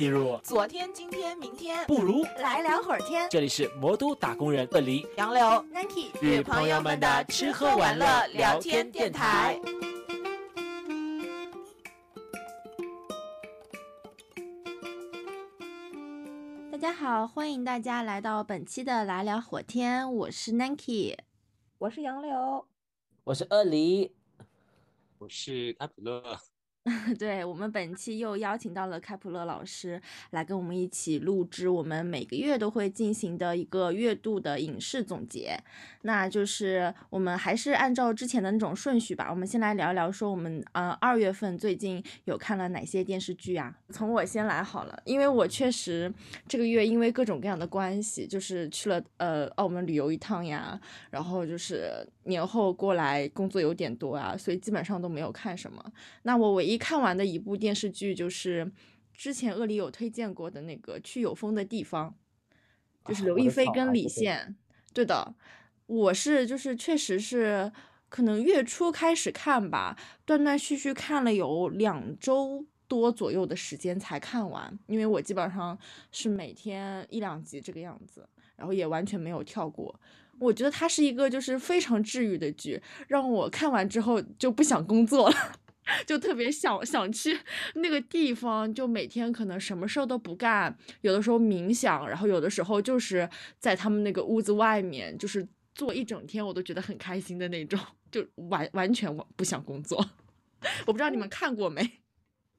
进入昨天、今天、明天，不如来聊会儿天。这里是魔都打工人鳄梨杨柳、Nike 与朋友们的吃喝玩乐聊天电台。大家好，欢迎大家来到本期的来聊火天，我是 Nike，我是杨柳，我是鳄梨，我是开普勒。对我们本期又邀请到了开普勒老师来跟我们一起录制我们每个月都会进行的一个月度的影视总结。那就是我们还是按照之前的那种顺序吧，我们先来聊一聊说我们呃二月份最近有看了哪些电视剧啊？从我先来好了，因为我确实这个月因为各种各样的关系，就是去了呃澳门旅游一趟呀，然后就是年后过来工作有点多啊，所以基本上都没有看什么。那我唯一看完的一部电视剧就是之前恶里有推荐过的那个《去有风的地方》，就是刘亦菲跟李现。对的，我是就是确实是可能月初开始看吧，断断续续看了有两周多左右的时间才看完，因为我基本上是每天一两集这个样子，然后也完全没有跳过。我觉得它是一个就是非常治愈的剧，让我看完之后就不想工作了。就特别想想去那个地方，就每天可能什么事儿都不干，有的时候冥想，然后有的时候就是在他们那个屋子外面，就是坐一整天，我都觉得很开心的那种，就完完全不想工作。我不知道你们看过没？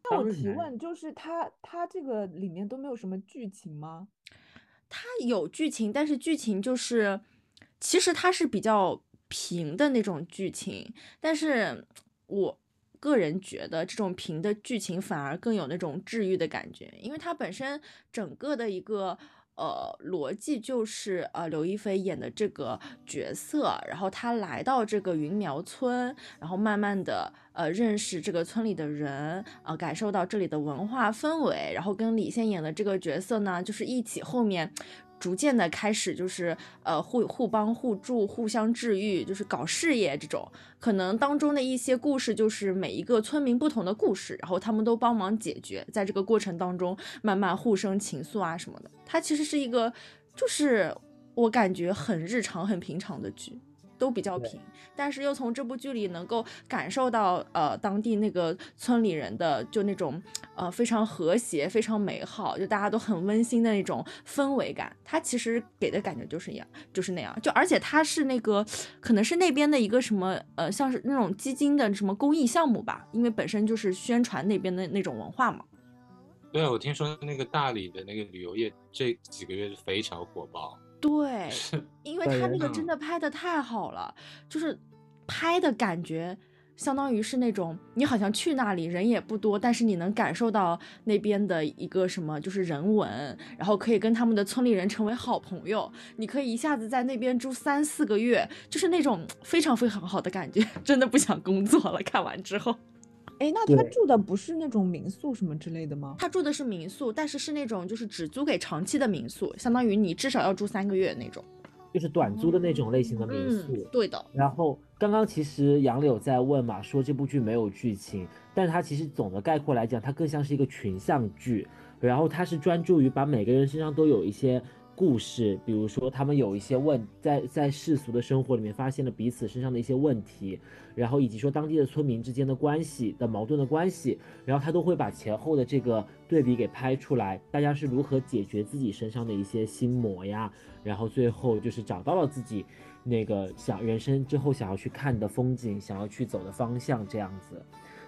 那我提问就是，他他这个里面都没有什么剧情吗？他有剧情，但是剧情就是其实它是比较平的那种剧情，但是我。个人觉得这种平的剧情反而更有那种治愈的感觉，因为它本身整个的一个呃逻辑就是呃刘亦菲演的这个角色，然后她来到这个云苗村，然后慢慢的呃认识这个村里的人，呃感受到这里的文化氛围，然后跟李现演的这个角色呢，就是一起后面。逐渐的开始就是呃互互帮互助、互相治愈，就是搞事业这种。可能当中的一些故事就是每一个村民不同的故事，然后他们都帮忙解决，在这个过程当中慢慢互生情愫啊什么的。它其实是一个，就是我感觉很日常、很平常的剧。都比较平，但是又从这部剧里能够感受到，呃，当地那个村里人的就那种，呃，非常和谐、非常美好，就大家都很温馨的那种氛围感。它其实给的感觉就是一样，就是那样。就而且它是那个，可能是那边的一个什么，呃，像是那种基金的什么公益项目吧，因为本身就是宣传那边的那种文化嘛。对啊，我听说那个大理的那个旅游业这几个月是非常火爆。对，因为他那个真的拍的太好了，就是拍的感觉，相当于是那种你好像去那里人也不多，但是你能感受到那边的一个什么就是人文，然后可以跟他们的村里人成为好朋友，你可以一下子在那边住三四个月，就是那种非常非常好的感觉，真的不想工作了。看完之后。哎，那他住的不是那种民宿什么之类的吗？他住的是民宿，但是是那种就是只租给长期的民宿，相当于你至少要住三个月那种，就是短租的那种类型的民宿。对的。然后刚刚其实杨柳在问嘛，说这部剧没有剧情，但是它其实总的概括来讲，它更像是一个群像剧，然后它是专注于把每个人身上都有一些。故事，比如说他们有一些问，在在世俗的生活里面发现了彼此身上的一些问题，然后以及说当地的村民之间的关系的矛盾的关系，然后他都会把前后的这个对比给拍出来，大家是如何解决自己身上的一些心魔呀，然后最后就是找到了自己那个想人生之后想要去看的风景，想要去走的方向这样子。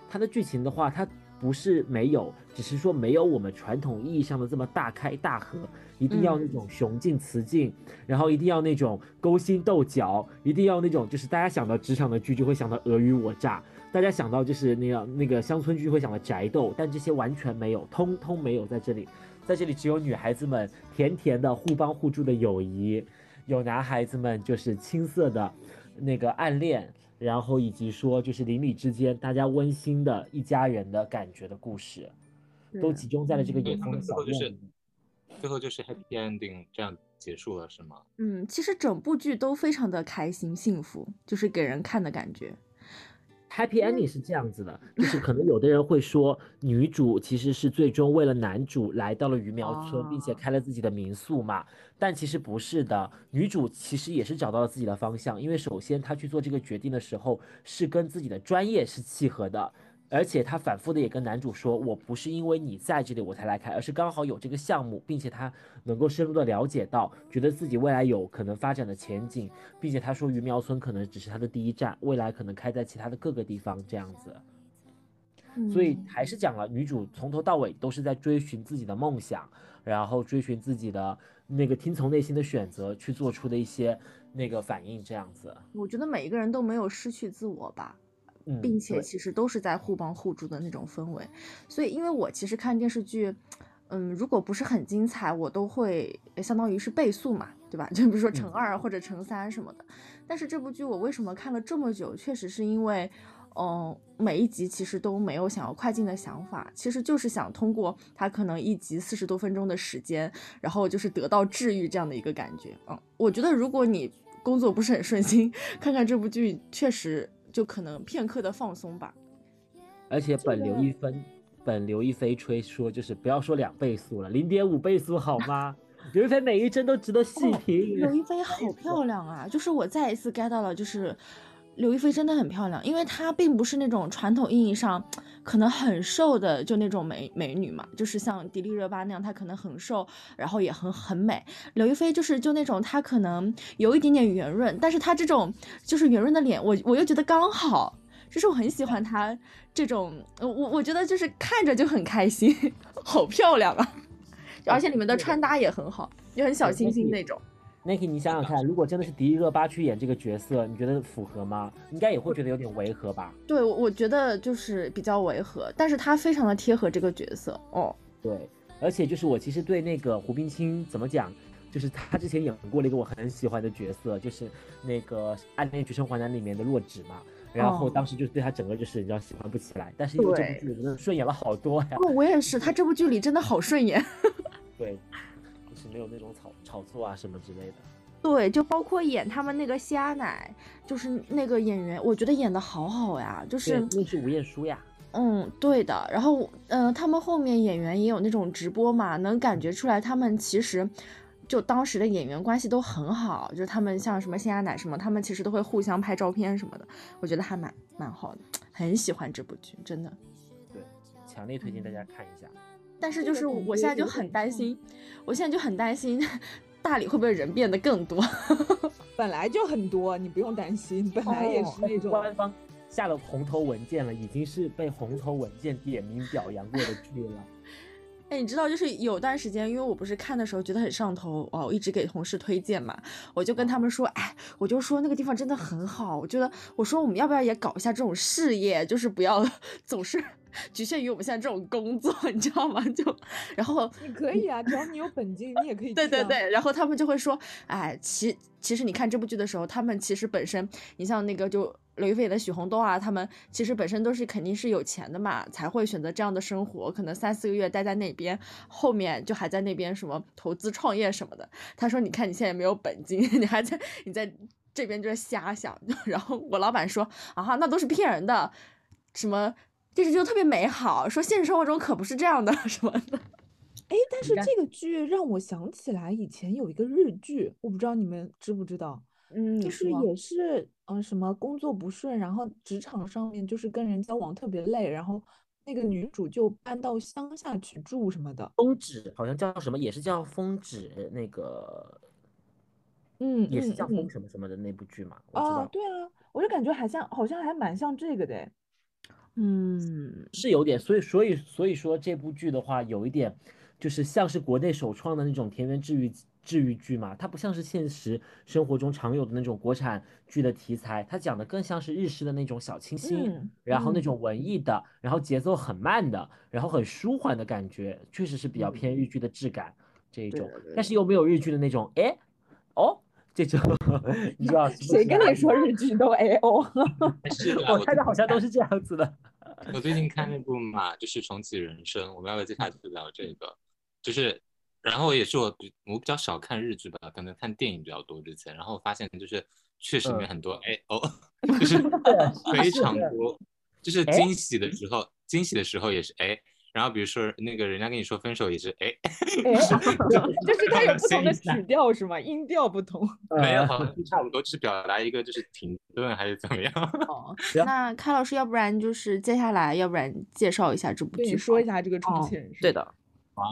它的剧情的话，它不是没有，只是说没有我们传统意义上的这么大开大合。一定要那种雄竞雌竞，然后一定要那种勾心斗角，一定要那种就是大家想到职场的剧就会想到尔虞我诈，大家想到就是那样那个乡村剧会想到宅斗，但这些完全没有，通通没有在这里，在这里只有女孩子们甜甜的互帮互助的友谊，有男孩子们就是青涩的那个暗恋，然后以及说就是邻里之间大家温馨的一家人的感觉的故事，都集中在了这个野风小院里。最后就是 happy ending 这样结束了是吗？嗯，其实整部剧都非常的开心幸福，就是给人看的感觉。Happy ending 是这样子的，就是可能有的人会说，女主其实是最终为了男主来到了鱼苗村，并且开了自己的民宿嘛。但其实不是的，女主其实也是找到了自己的方向，因为首先她去做这个决定的时候是跟自己的专业是契合的。而且他反复的也跟男主说，我不是因为你在这里我才来开，而是刚好有这个项目，并且他能够深入的了解到，觉得自己未来有可能发展的前景，并且他说鱼苗村可能只是他的第一站，未来可能开在其他的各个地方这样子。所以还是讲了，女主从头到尾都是在追寻自己的梦想，然后追寻自己的那个听从内心的选择去做出的一些那个反应这样子。我觉得每一个人都没有失去自我吧。并且其实都是在互帮互助的那种氛围，所以因为我其实看电视剧，嗯，如果不是很精彩，我都会相当于是倍速嘛，对吧？就比如说乘二或者乘三什么的。但是这部剧我为什么看了这么久？确实是因为，嗯，每一集其实都没有想要快进的想法，其实就是想通过它可能一集四十多分钟的时间，然后就是得到治愈这样的一个感觉。嗯，我觉得如果你工作不是很顺心，看看这部剧确实。就可能片刻的放松吧，而且本刘亦菲，本刘亦菲吹说就是不要说两倍速了，零点五倍速好吗？刘亦菲每一帧都值得细品。刘亦菲好漂亮啊！就是我再一次 get 到了，就是刘亦菲真的很漂亮，因为她并不是那种传统意义上可能很瘦的就那种美美女嘛，就是像迪丽热巴那样，她可能很瘦，然后也很很美。刘亦菲就是就那种她可能有一点点圆润，但是她这种就是圆润的脸，我我又觉得刚好，就是我很喜欢她这种，我我觉得就是看着就很开心，好漂亮啊！而且里面的穿搭也很好，就很小清新那种。Niki，你想想看，如果真的是迪丽热巴去演这个角色，你觉得符合吗？应该也会觉得有点违和吧？对，我我觉得就是比较违和，但是她非常的贴合这个角色哦。对，而且就是我其实对那个胡冰卿怎么讲，就是她之前演过了一个我很喜欢的角色，就是那个《暗恋橘生淮南》里面的洛枳嘛。然后当时就是对他整个就是你知道喜欢不起来，但是因为这部剧真的顺眼了好多呀。哦，我也是，他这部剧里真的好顺眼。对。是没有那种炒炒作啊什么之类的，对，就包括演他们那个虾奶，就是那个演员，我觉得演的好好呀，就是那是吴彦姝呀，嗯，对的。然后，嗯，他们后面演员也有那种直播嘛，能感觉出来他们其实就当时的演员关系都很好，就是他们像什么虾奶什么，他们其实都会互相拍照片什么的，我觉得还蛮蛮好的，很喜欢这部剧，真的。对，强烈推荐大家看一下。但是就是我现在就很担心，我现在就很担心大理会不会人变得更多？本来就很多，你不用担心，本来也是那种官方下了红头文件了，已经是被红头文件点名表扬过的剧了。哎，你知道，就是有段时间，因为我不是看的时候觉得很上头哦，我一直给同事推荐嘛，我就跟他们说，哎，我就说那个地方真的很好，我觉得，我说我们要不要也搞一下这种事业，就是不要总是。局限于我们现在这种工作，你知道吗？就，然后你可以啊，只要你有本金，你也可以。对对对，然后他们就会说，哎，其其实你看这部剧的时候，他们其实本身，你像那个就刘亦菲的许红豆啊，他们其实本身都是肯定是有钱的嘛，才会选择这样的生活，可能三四个月待在那边，后面就还在那边什么投资创业什么的。他说，你看你现在没有本金，你还在你在这边就是瞎想。然后我老板说，啊哈，那都是骗人的，什么。电视剧特别美好，说现实生活中可不是这样的 什么的。哎，但是这个剧让我想起来以前有一个日剧，我不知道你们知不知道？嗯，就是也是嗯什么工作不顺，然后职场上面就是跟人交往特别累，然后那个女主就搬到乡下去住什么的。风止好像叫什么，也是叫风止那个，嗯，也是叫风什么什么的那部剧嘛。啊，对啊，我就感觉好像好像还蛮像这个的。嗯，是有点，所以所以所以说这部剧的话，有一点就是像是国内首创的那种田园治愈治愈剧嘛，它不像是现实生活中常有的那种国产剧的题材，它讲的更像是日式的那种小清新，然后那种文艺的，然后节奏很慢的，然后很舒缓的感觉，确实是比较偏日剧的质感这一种，但是又没有日剧的那种，哎，哦。这种 你知道谁跟你说日剧都 A O？是 我看的好像都是这样子的。我最近 看那部嘛，就是重启人生。我们要不要接下去聊这个？就是，然后也是我比我比较少看日剧吧，可能看电影比较多之前。然后发现就是确实里面嗯很多哎哦，就是非常多，就是哎惊喜的时候，惊喜的时候也是哎。然后比如说那个人家跟你说分手也是哎，哎，就是它有不同的曲调是吗？音调不同。没有，呃好像差不多，就是表达一个就是停顿还是怎么样？哦，那开老师，要不然就是接下来，要不然介绍一下这部，剧，你说一。下这个重哦启人生。对的，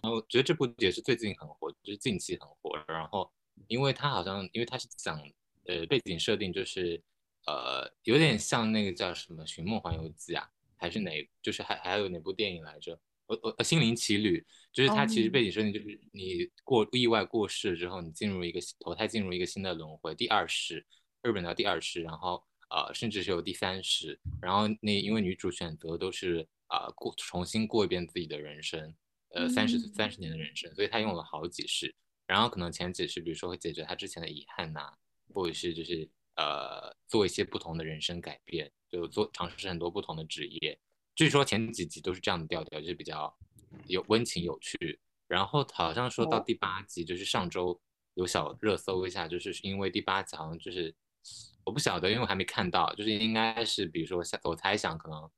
我觉得这部也是最近很火，就是近期很火。然后，因为它好像，因为它是讲，呃，背景设定就是，呃，有点像那个叫什么《寻梦环游记》啊，还是哪，就是还还有哪部电影来着？呃呃，《心灵奇旅》，就是它其实哦背景设定就是你过意外过世之后，你进入一个投胎进入一个新的轮回，第二世，日本的第二世，然后呃，甚至是有第三世，然后那因为女主选择都是啊、呃过重新过一遍自己的人生，呃三十三十年的人生，所以他用了好几世，然后可能前几世比如说会解决他之前的遗憾呐、或者是就是呃做一些不同的人生改变，就做尝试很多不同的职业。据说前几集都是这样的调调，就是比较有温情有趣。然后好像说到哦第八集，就是上周有小热搜一下，就是因为第八集好像就是我不晓得，因为我还没看到，就是应该是比如说像我猜想可能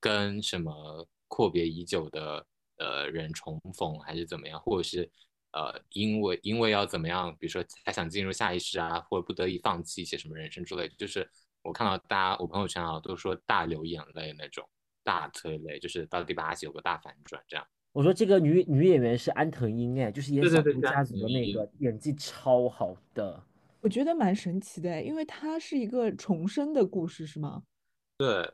跟什么阔别已久的呃人重逢，还是怎么样，或者是呃因为因为要怎么样，比如说他想进入下一世啊，或者不得已放弃一些什么人生之类的，就是我看到大家我朋友圈啊都说大流眼泪那种，大催泪，就是到第八集有个大反转这样。我说这个女女演员是安藤英，哎，就是演小对对对是安猪家族的那个，演技超好的。我觉得蛮神奇的，因为它是一个重生的故事，是吗？对，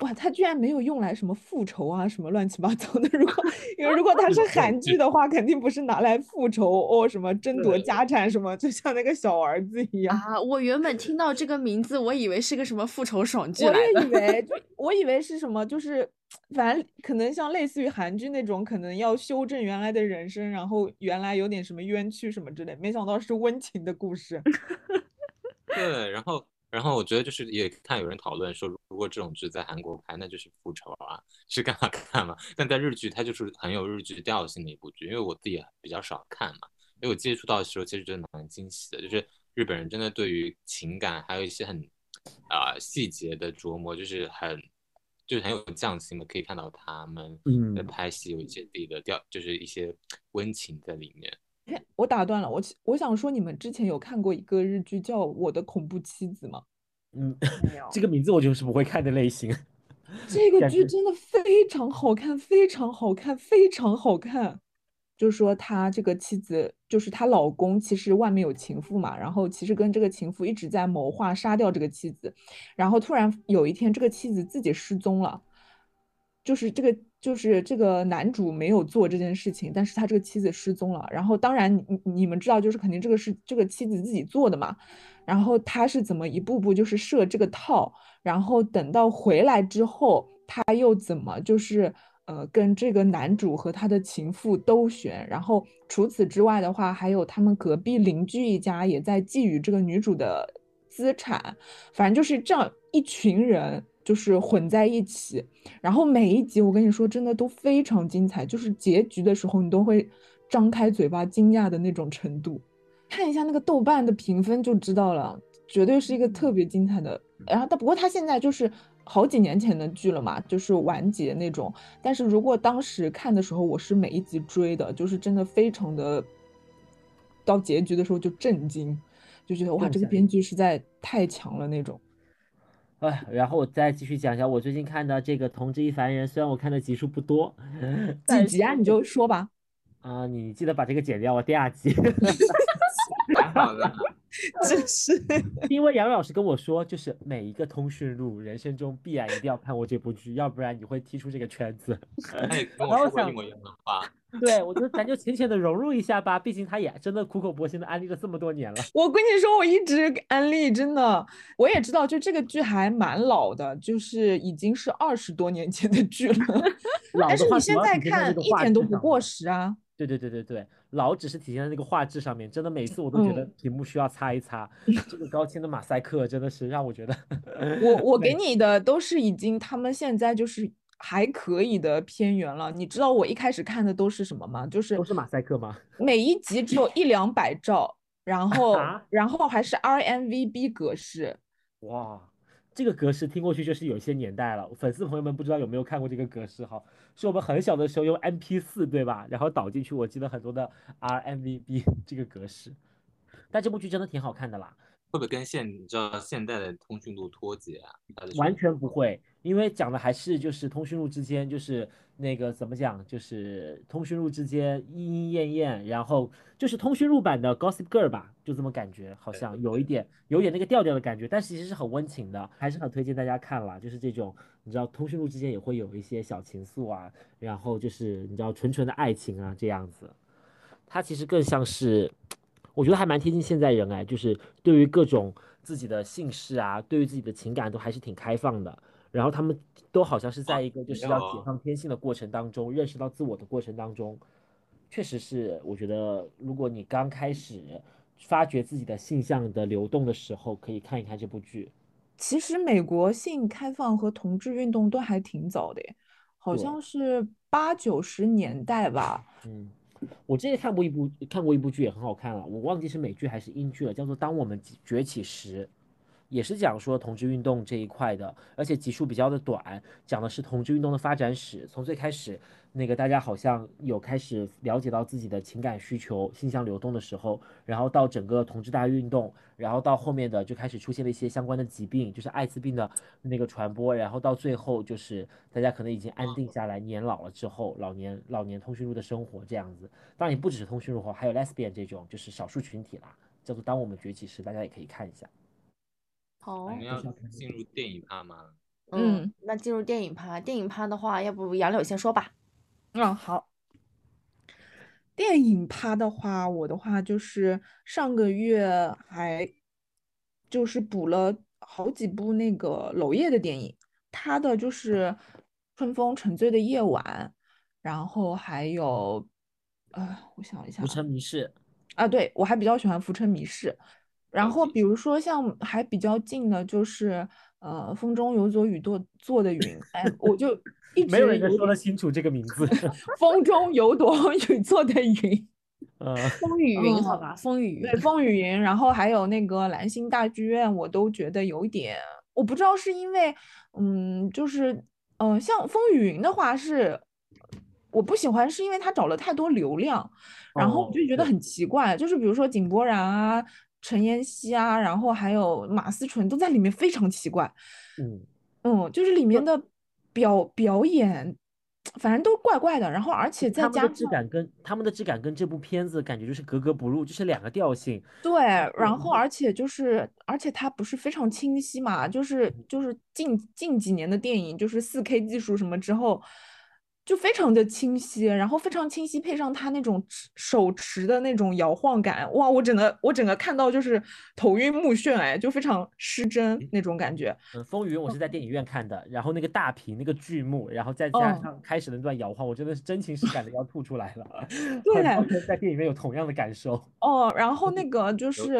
哇，他居然没有用来什么复仇啊，什么乱七八糟的。如果 因为如果他是韩剧的话，肯定不是拿来复仇哦，什么争夺家产什么，就像那个小儿子一样。啊，我原本听到这个名字，我以为是个什么复仇爽剧我来的。也以为，就我以为是什么，就是反正可能像类似于韩剧那种，可能要修正原来的人生，然后原来有点什么冤屈什么之类，没想到是温情的故事。对，然后然后我觉得就是也看有人讨论说，如果这种剧在韩国拍，那就是复仇啊，是干嘛 干嘛。但在日剧，它就是很有日剧调性的一部剧，因为我自己也比较少看嘛，因为我接触到的时候，其实真的蛮惊喜的，就是日本人真的对于情感还有一些很啊、细节的琢磨，就是很就是很有匠心的，可以看到他们在嗯拍戏有一些自己的调，就是一些温情在里面。哎我打断了，我其我想说，你们之前有看过一个日剧叫《我的恐怖妻子》吗？嗯，没有这个名字我就是不会看的类型。这个剧真的非常好看，非常好看，非常好看。就是说，他这个妻子，就是她老公，其实外面有情妇嘛，然后其实跟这个情妇一直在谋划杀掉这个妻子，然后突然有一天，这个妻子自己失踪了，就是这个就是这个男主没有做这件事情，但是他这个妻子失踪了，然后当然你你们知道，就是肯定这个是这个妻子自己做的嘛，然后他是怎么一步步就是设这个套，然后等到回来之后，他又怎么就是呃跟这个男主和他的情妇兜旋，然后除此之外的话，还有他们隔壁邻居一家也在觊觎这个女主的资产，反正就是这样一群人就是混在一起，然后每一集我跟你说真的都非常精彩，就是结局的时候你都会张开嘴巴惊讶的那种程度。看一下那个豆瓣的评分就知道了，绝对是一个特别精彩的。然后但不过它现在就是好几年前的剧了嘛，就是完结那种。但是如果当时看的时候，我是每一集追的，就是真的非常的，到结局的时候就震惊，就觉得哇，这个编剧实在太强了那种。哎，然后我再继续讲一下我最近看的这个《同志一凡人》，虽然我看的集数不多，几集啊？你就说吧。啊、你记得把这个剪掉，我第二集。蛮好的，真是。因为杨老师跟我说，就是每一个通讯录，人生中必然一定要看过这部剧，要不然你会踢出这个圈子。我想说过一模一样的话。对，我觉得咱就浅浅的融入一下吧，毕竟他也真的苦口婆心的安利了这么多年了。我跟你说，我一直安利，真的，我也知道，就这个剧还蛮老的，就是已经是二十多年前的剧了。但是你现在在看一点都不过时啊。对对对对对，老只是体现在那个画质上面，真的每次我都觉得嗯屏幕需要擦一擦。这个高清的马赛克真的是让我觉得我我 给你的都是已经他们现在就是还可以的片源了。你知道我一开始看的都是什么吗？就是都是马赛克吗？每一集只有一两百兆，然后啊然后还是 RMVB 格式。哇，这个格式听过去就是有些年代了。粉丝朋友们不知道有没有看过这个格式哈？是我们很小的时候用 MP 四对吧？然后导进去，我记得很多的 RMVB 这个格式。但这部剧真的挺好看的啦，会不会跟现你知道现代的通讯录脱节啊？完全不会，因为讲的还是就是通讯录之间，就是那个怎么讲，就是通讯录之间莺莺燕燕，然后就是通讯录版的 Gossip Girl 吧，就这么感觉，好像有一点有点那个调调的感觉，但是其实是很温情的，还是很推荐大家看啦。就是这种你知道通讯录之间也会有一些小情愫啊，然后就是你知道纯纯的爱情啊这样子，它其实更像是。我觉得还蛮贴近现在人哎，就是对于各种自己的姓氏啊，对于自己的情感都还是挺开放的。然后他们都好像是在一个就是要解哦放天性的过程当中，认识到自我的过程当中，确实是我觉得，如果你刚开始发掘自己的性向的流动的时候，可以看一看这部剧。其实美国性开放和同志运动都还挺早的耶，好像是八九十年代吧。嗯，我之前看过一部看过一部剧也很好看了，我忘记是美剧还是英剧了，叫做《当我们崛起时》，也是讲说同志运动这一块的，而且集数比较的短，讲的是同志运动的发展史，从最开始那个大家好像有开始了解到自己的情感需求、性向流动的时候，然后到整个同志大运动，然后到后面的就开始出现了一些相关的疾病，就是艾滋病的那个传播，然后到最后就是大家可能已经安定下来，年老了之后，老年老年通讯录的生活这样子。当然也不只是通讯录哈，还有 lesbian 这种就是少数群体啦，叫做当我们崛起时，大家也可以看一下。好我，们要进入电影趴吗？嗯嗯，那进入电影趴，电影趴的话，要不杨柳先说吧。嗯，好。电影趴的话，我的话就是上个月还就是补了好几部那个娄烨的电影，他的就是《春风沉醉的夜晚》，然后还有，呃，我想一下浮沉迷事，啊，对，我还比较喜欢《浮沉迷事》，然后比如说像还比较近的，就是呃，风中有朵雨做做的云，哎，我就一直没有人能说得清楚这个名字。风中有朵 雨做的云，呃，风雨云，好嗯吧，风雨云对，。风雨云，然后还有那个兰心大剧院，我都觉得有一点，我不知道是因为，嗯，就是，嗯、呃，像风雨云的话是，我不喜欢，是因为他找了太多流量，然后我哦就觉得很奇怪，就是比如说井柏然啊、陈妍希啊，然后还有马思纯都在里面非常奇怪，嗯，嗯，就是里面的表表演，反正都怪怪的，然后而且再加他们的质上。感跟他们的质感跟这部片子感觉就是格格不入，就是两个调性。对，然后而且就是，而且它不是非常清晰嘛，就是就是近近几年的电影，就是四 K 技术什么之后，就非常的清晰，然后非常清晰，配上它那种持手持的那种摇晃感，哇，我整个我整个看到就是头晕目眩，哎，就非常失真那种感觉。嗯，风云我是在电影院看的，然后那个大屏那个剧目，然后再加嗯上开始的那段摇晃，我真的是真情实感的要吐出来了。对在电影院有同样的感受。哦，然后那个就是，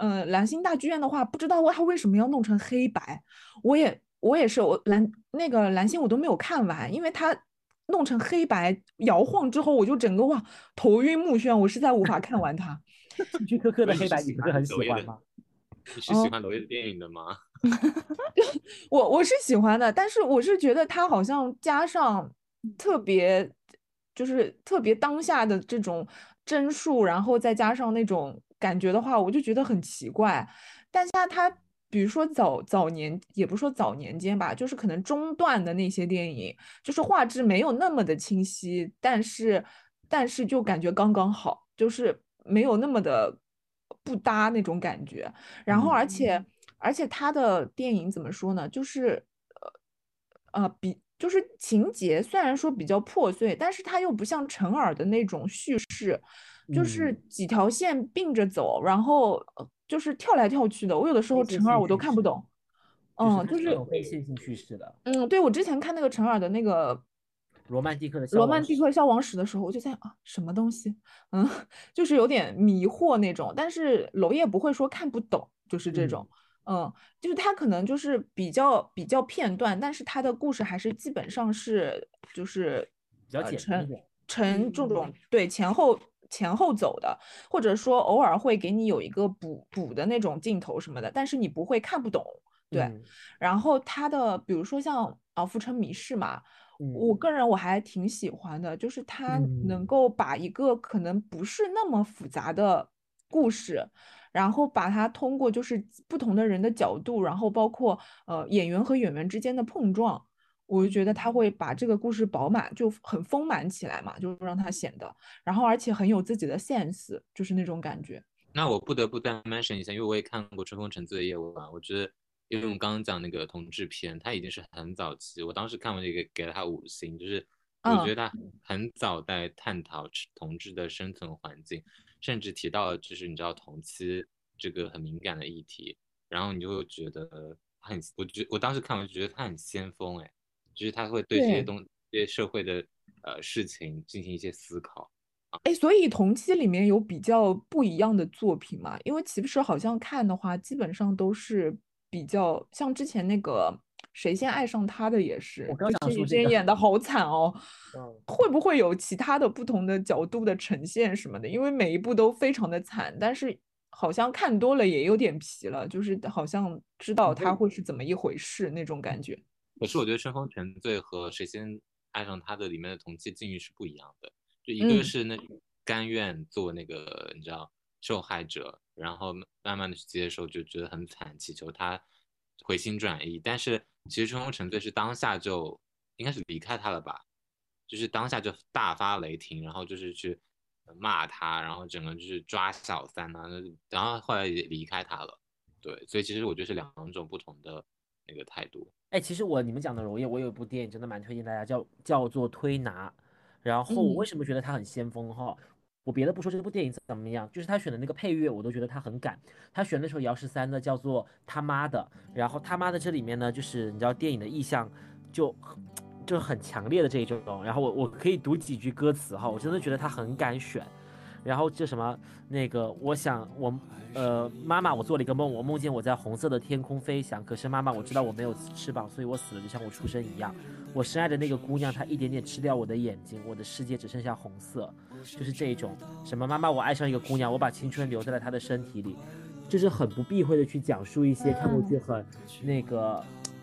呃，蓝星大剧院的话，不知道他为什么要弄成黑白，我也我也是，我蓝那个蓝星我都没有看完，因为他弄成黑白摇晃之后，我就整个哇头晕目眩，我实在无法看完它。希区柯克的所以你是喜黑白你不是很喜欢吗？你是喜欢娄烨的电影的吗？我我是喜欢的，但是我是觉得他好像加上特别，就是特别当下的这种帧数，然后再加上那种感觉的话，我就觉得很奇怪。但是他比如说早早年，也不是说早年间吧，就是可能中段的那些电影，就是画质没有那么的清晰，但是但是就感觉刚刚好，就是没有那么的不搭那种感觉。然后而且、而且他的电影怎么说呢？就是呃呃比就是情节虽然说比较破碎，但是它又不像陈耳的那种叙事，就是嗯几条线并着走，然后呃就是跳来跳去的。我有的时候陈耳我都看不懂。嗯，就是它是那种非线性叙事的嗯，对我之前看那个陈耳的那个罗曼蒂克的消罗曼蒂克消亡史的时候，我就在啊，什么东西？嗯，就是有点迷惑那种。但是娄烨不会说看不懂，就是这种。嗯，就是他可能就是比较比较片段，但是他的故事还是基本上是就是比较呃简单一成点。成这种对前后前后走的，或者说偶尔会给你有一个补补的那种镜头什么的，但是你不会看不懂。对，嗯。然后他的比如说像啊《浮城谜事》嘛，我嗯。个人我还挺喜欢的，就是他能嗯。够把一个可能不是那么复杂的故事，然后把它通过就是不同的人的角度，然后包括呃演员和演员之间的碰撞，我就觉得他会把这个故事饱满，就很丰满起来嘛，就让它显得，然后而且很有自己的 sense，就是那种感觉。那我不得不再 mention 一下，因为我也看过《春风沉醉的夜晚》，我觉得，因为我们刚刚讲那个同志片，它已经是很早期，我当时看完这个给了他五星，就是我嗯觉得他很早在探讨同志的生存环境，甚至提到了就是你知道同期这个很敏感的议题，然后你就会觉得很，我觉我当时看完就觉得他很先锋，哎，就是他会对这些对东这些社会的呃事情进行一些思考。哎，所以同期里面有比较不一样的作品嘛？因为其实好像看的话，基本上都是比较像之前那个《谁先爱上他》的也是，我刚想说这个演的好惨哦。嗯会不会有其他的不同的角度的呈现什么的？因为每一部都非常的惨，但是好像看多了也有点疲了，就是好像知道它会是怎么一回事那种感觉。可是我觉得《春风沉醉》和《谁先爱上他》的里面的同期境遇是不一样的，就一个嗯是那甘愿做那个你知道受害者，然后慢慢的去接受，就觉得很惨，祈求他回心转意。但是其实《春风沉醉》是当下就应该是离开他了吧，就是当下就大发雷霆，然后就是去骂他，然后整个就是抓小三啊，然后后来也离开他了。对，所以其实我觉得是两种不同的那个态度。哎，其实我你们讲的娄烨，我有一部电影真的蛮推荐大家，叫叫做《推拿》。然后我为嗯什么觉得他很先锋哈？我别的不说，这部电影怎么样，就是他选的那个配乐，我都觉得他很敢。他选那首姚十三的叫做《他妈的》，然后他妈的这里面呢，就是你知道电影的意象就就是很强烈的这一种。然后我我可以读几句歌词哈，我真的觉得他很敢选。然后这什么那个，我想我呃妈妈，我做了一个梦，我梦见我在红色的天空飞翔。可是妈妈，我知道我没有翅膀，所以我死了，就像我出生一样。我深爱的那个姑娘，她一点点吃掉我的眼睛，我的世界只剩下红色。就是这一种什么妈妈，我爱上一个姑娘，我把青春留在了她的身体里，就是很不避讳的去讲述一些看过去很那个。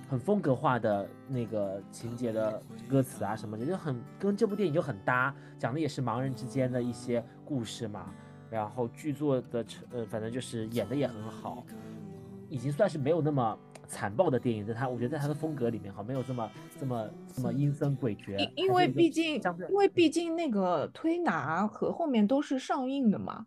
很风格化的那个情节的歌词啊什么的，就很跟这部电影就很搭，讲的也是盲人之间的一些故事嘛。然后剧作的成呃，反正就是演的也很好，已经算是没有那么残暴的电影，在他我觉得在他的风格里面哈，没有这么这么这么阴森诡谲。因因为毕竟因为毕竟那个推拿和后面都是上映的嘛，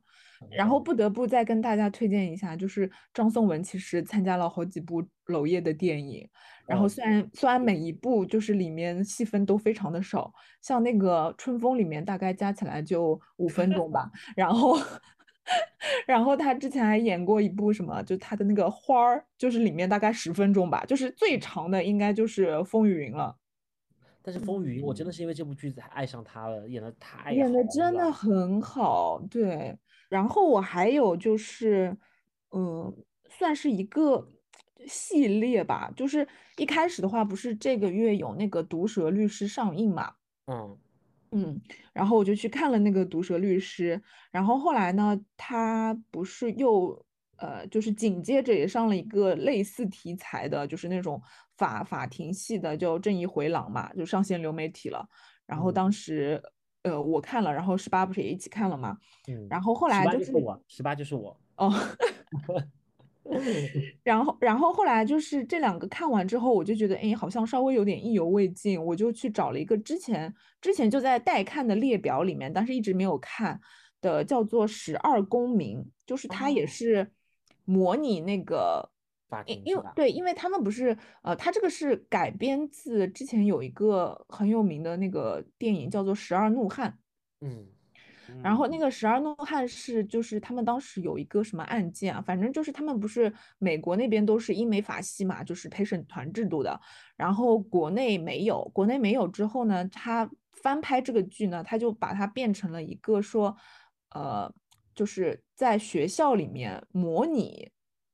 然嗯后不得不再跟大家推荐一下，就是张颂文其实参加了好几部娄烨的电影，然后哦虽然虽然每一部就是里面戏份都非常的少，像那个《春风》里面大概加起来就五分钟吧，然后 然后他之前还演过一部什么，就他的那个花儿，就是里面大概十分钟吧，就是最长的应该就是《风雨云》了。但是《风雨云》，我真的是因为这部剧才爱上他了，演的太演的真的很好，对。然后我还有就是，嗯，算是一个系列吧。就是一开始的话，不是这个月有那个《毒舌律师》上映嘛，嗯嗯，然后我就去看了那个《毒舌律师》，然后后来呢，他不是又呃，就是紧接着也上了一个类似题材的，就是那种法法庭系的，叫《正义回廊》嘛，就上线流媒体了。然后嗯当时呃我看了，然后十八不是也一起看了嘛，嗯，然后后来就就是是我，十八就是我。哦，然后，然后后来就是这两个看完之后，我就觉得，哎，好像稍微有点意犹未尽，我就去找了一个之前之前就在待看的列表里面，但是一直没有看的，叫做《十二公民》，就是它也哦是模拟那个。法因庭？因为对，因为他们不是呃，他这个是改编自之前有一个很有名的那个电影叫做《十二怒汉》，嗯，然后嗯那个十二怒汉是就是他们当时有一个什么案件啊，反正就是他们不是美国那边都是英美法系嘛，就是陪审团制度的，然后国内没有，国内没有之后呢，他翻拍这个剧呢，他就把它变成了一个说，呃，就是在学校里面模拟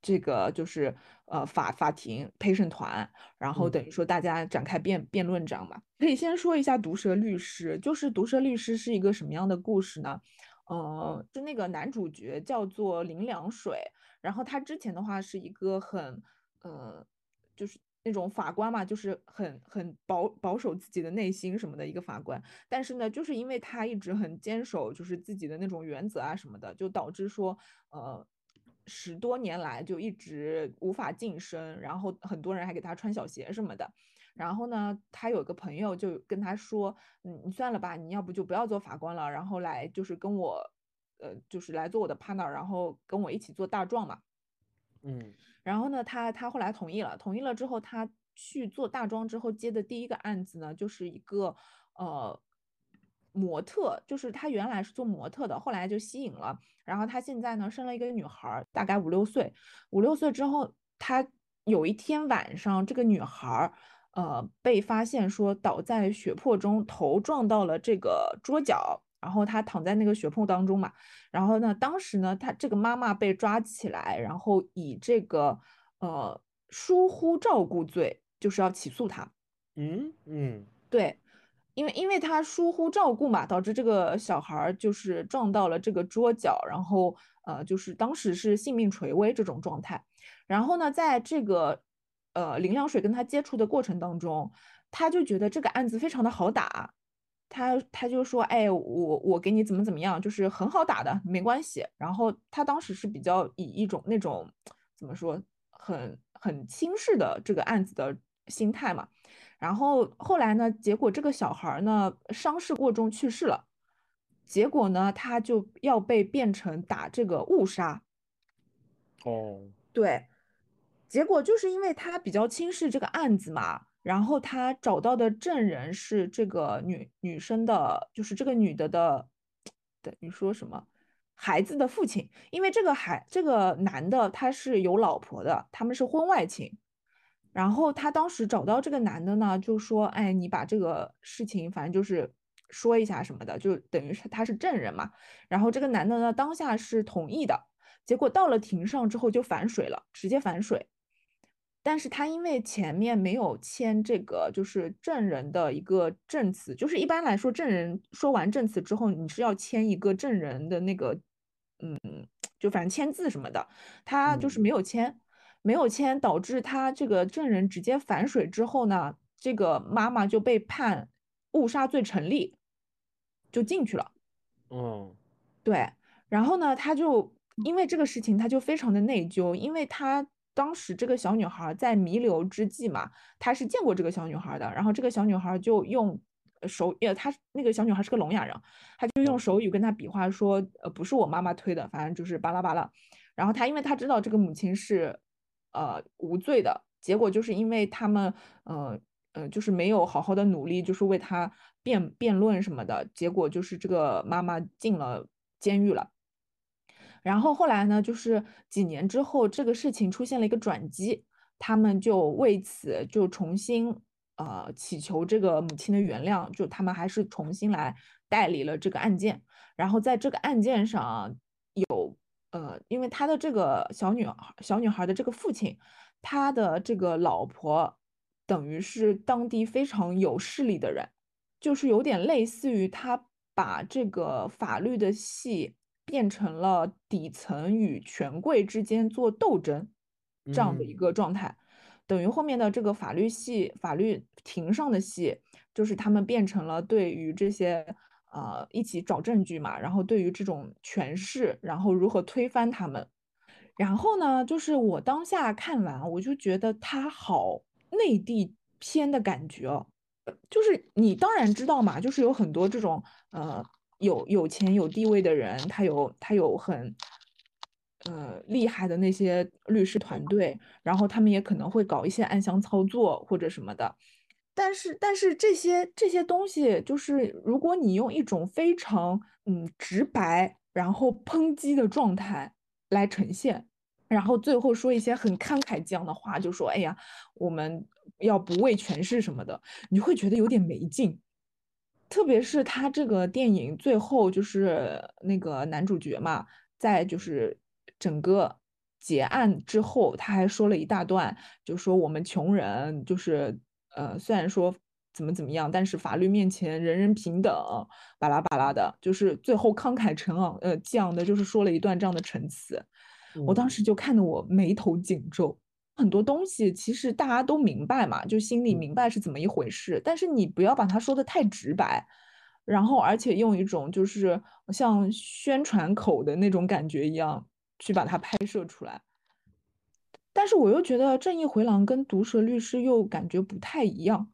这个就是呃法法庭陪审团，然后嗯等于说大家展开辩辩论这样吧。可以先说一下《毒舌律师》，就是《毒舌律师》是一个什么样的故事呢？呃，就那个男主角叫做林良水，然后他之前的话是一个很，呃，就是那种法官嘛，就是很很保保守自己的内心什么的一个法官，但是呢，就是因为他一直很坚守就是自己的那种原则啊什么的，就导致说，呃，十多年来就一直无法晋升，然后很多人还给他穿小鞋什么的。然后呢，他有个朋友就跟他说：“嗯，你算了吧，你要不就不要做法官了，然后来就是跟我，呃，就是来做我的 partner，然后跟我一起做大壮嘛。”嗯，然后呢，他他后来同意了，同意了之后，他去做大壮之后接的第一个案子呢，就是一个呃模特，就是他原来是做模特的，后来就吸引了，然后他现在呢生了一个女孩，大概五六岁，五六岁之后，他有一天晚上，这个女孩。呃，被发现说倒在血泊中，头撞到了这个桌角，然后他躺在那个血泊当中嘛。然后呢，当时呢，他这个妈妈被抓起来，然后以这个呃疏忽照顾罪，就是要起诉他。嗯嗯，对，因为因为他疏忽照顾嘛，导致这个小孩就是撞到了这个桌角，然后呃，就是当时是性命垂危这种状态。然后呢，在这个。呃，林良水跟他接触的过程当中，他就觉得这个案子非常的好打，他他就说，哎，我我给你怎么怎么样，就是很好打的，没关系。然后他当时是比较以一种那种怎么说，很很轻视的这个案子的心态嘛。然后后来呢，结果这个小孩呢伤势过重去世了，结果呢他就要被变成打这个误杀。哦，对。结果就是因为他比较轻视这个案子嘛，然后他找到的证人是这个女女生的，就是这个女的的，等于说什么孩子的父亲，因为这个孩这个男的他是有老婆的，他们是婚外情，然后他当时找到这个男的呢，就说，哎，你把这个事情反正就是说一下什么的，就等于是他是证人嘛，然后这个男的呢当下是同意的，结果到了庭上之后就反水了，直接反水。但是他因为前面没有签这个，就是证人的一个证词，就是一般来说，证人说完证词之后，你是要签一个证人的那个，嗯，就反正签字什么的，他就是没有签，没有签，导致他这个证人直接反水之后呢，这个妈妈就被判误杀罪成立，就进去了。嗯，对，然后呢，他就因为这个事情，他就非常的内疚，因为他。当时这个小女孩在弥留之际嘛，他是见过这个小女孩的。然后这个小女孩就用手，呃，她那个小女孩是个聋哑人，她就用手语跟她比划说，呃，不是我妈妈推的，反正就是巴拉巴拉。然后她因为她知道这个母亲是，呃，无罪的，结果就是因为他们，呃，呃，就是没有好好的努力，就是为他辩辩论什么的，结果就是这个妈妈进了监狱了。然后后来呢，就是几年之后，这个事情出现了一个转机，他们就为此就重新呃祈求这个母亲的原谅，就他们还是重新来代理了这个案件。然后在这个案件上有呃，因为他的这个小女孩小女孩的这个父亲，他的这个老婆等于是当地非常有势力的人，就是有点类似于他把这个法律的戏。变成了底层与权贵之间做斗争这样的一个状态，等于后面的这个法律系、法律庭上的戏，就是他们变成了对于这些呃一起找证据嘛，然后对于这种权势，然后如何推翻他们。然后呢，就是我当下看完，我就觉得他好内地片的感觉哦，就是你当然知道嘛，就是有很多这种呃。有有钱有地位的人，他有他有很，呃厉害的那些律师团队，然后他们也可能会搞一些暗箱操作或者什么的。但是但是这些这些东西，就是如果你用一种非常嗯直白，然后抨击的状态来呈现，然后最后说一些很慷慨激昂的话，就说哎呀，我们要不畏权势什么的，你会觉得有点没劲。特别是他这个电影最后就是那个男主角嘛，在就是整个结案之后，他还说了一大段，就说我们穷人就是呃，虽然说怎么怎么样，但是法律面前人人平等，巴拉巴拉的，就是最后慷慨陈昂，呃，激昂的，就是说了一段这样的陈词。我当时就看得我眉头紧皱。很多东西其实大家都明白嘛，就心里明白是怎么一回事，但是你不要把它说的太直白，然后而且用一种就是像宣传口的那种感觉一样去把它拍摄出来。但是我又觉得《正义回廊》跟《毒舌律师》又感觉不太一样，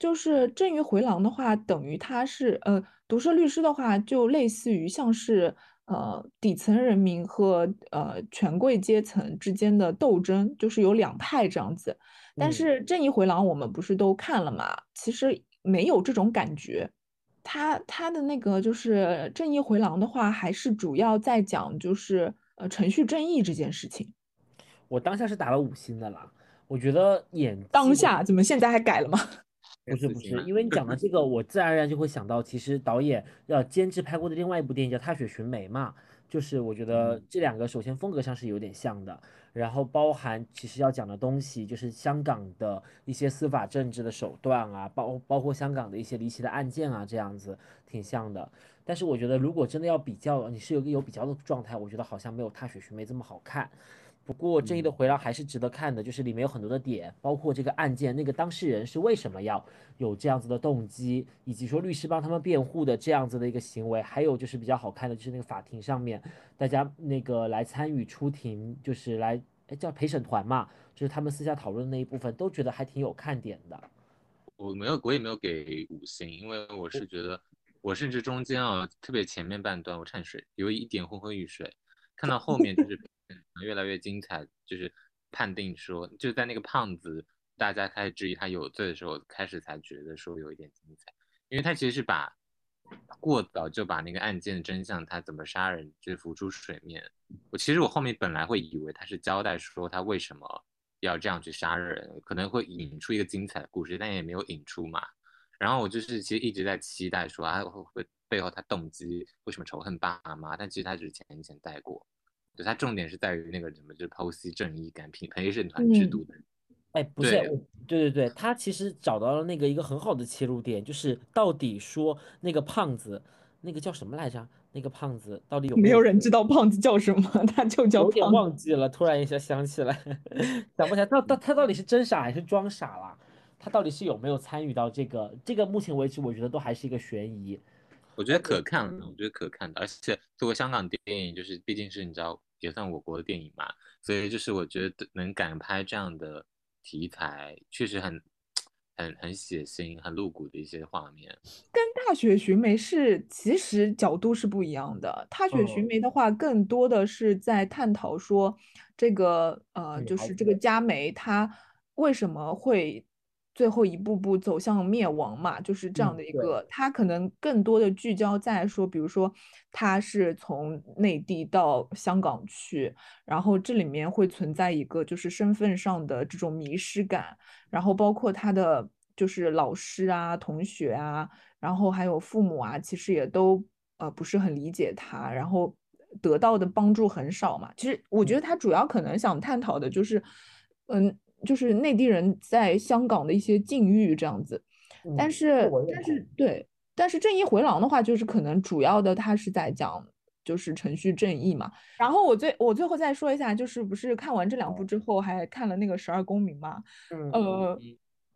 就是《正义回廊》的话，等于它是呃，《毒舌律师》的话就类似于像是呃底层人民和呃权贵阶层之间的斗争，就是有两派这样子。但是《正义回廊》我们不是都看了嘛？其实没有这种感觉，它它的那个就是《正义回廊》的话，还是主要在讲就是呃程序正义这件事情。我当下是打了五星的啦，我觉得演当下怎么现在还改了吗？不是不是，因为你讲的这个，我自然而然就会想到，其实导演要监制拍过的另外一部电影叫《踏雪寻梅》嘛，就是我觉得这两个首先风格上是有点像的，然后包含其实要讲的东西，就是香港的一些司法政治的手段啊，包包括香港的一些离奇的案件啊，这样子挺像的。但是我觉得如果真的要比较，你是有个有比较的状态，我觉得好像没有《踏雪寻梅》这么好看。不过正义的回廊还是值得看的，就是里面有很多的点，包括这个案件那个当事人是为什么要有这样子的动机，以及说律师帮他们辩护的这样子的一个行为，还有就是比较好看的就是那个法庭上面大家那个来参与出庭，就是来叫陪审团嘛，就是他们私下讨论的那一部分，都觉得还挺有看点的。我没有，我也没有给五星，因为我是觉得我甚至中间啊，特别前面半段我掺水，有一点昏昏欲睡，看到后面就是。越来越精彩，就是判定说，就在那个胖子大家开始质疑他有罪的时候，开始才觉得说有一点精彩，因为他其实是把过早就把那个案件的真相，他怎么杀人就浮出水面。我其实我后面本来会以为他是交代说他为什么要这样去杀人，可能会引出一个精彩的故事，但也没有引出嘛。然后我就是其实一直在期待说啊会背后他动机为什么仇恨爸妈，但其实他只是浅浅带过。对，它重点是在于那个什么，就是剖析正义感、评陪审团制度的。哎，不是，对对对，他其实找到了那个一个很好的切入点，就是到底说那个胖子，那个叫什么来着？那个胖子到底有没有人知道胖子叫什么？他就叫。有点忘记了，突然一下想起来，想不起来。他他他到底是真傻还是装傻了？他到底是有没有参与到这个？这个目前为止，我觉得都还是一个悬疑。我觉得可看了，我觉得可看的，而且作为香港电影，就是毕竟是你知道也算我国的电影嘛，所以就是我觉得能敢拍这样的题材，确实很很很血腥、很露骨的一些画面。跟《踏雪寻梅》是其实角度是不一样的，《踏雪寻梅》的话更多的是在探讨说这个呃，就是这个佳梅她为什么会。最后一步步走向灭亡嘛，就是这样的一个。他可能更多的聚焦在说，比如说他是从内地到香港去，然后这里面会存在一个就是身份上的这种迷失感，然后包括他的就是老师啊、同学啊，然后还有父母啊，其实也都呃不是很理解他，然后得到的帮助很少嘛。其实我觉得他主要可能想探讨的就是，嗯。就是内地人在香港的一些境遇这样子，但是但是对，但是正义回廊的话，就是可能主要的他是在讲就是程序正义嘛。然后我最我最后再说一下，就是不是看完这两部之后还看了那个十二公民嘛？呃。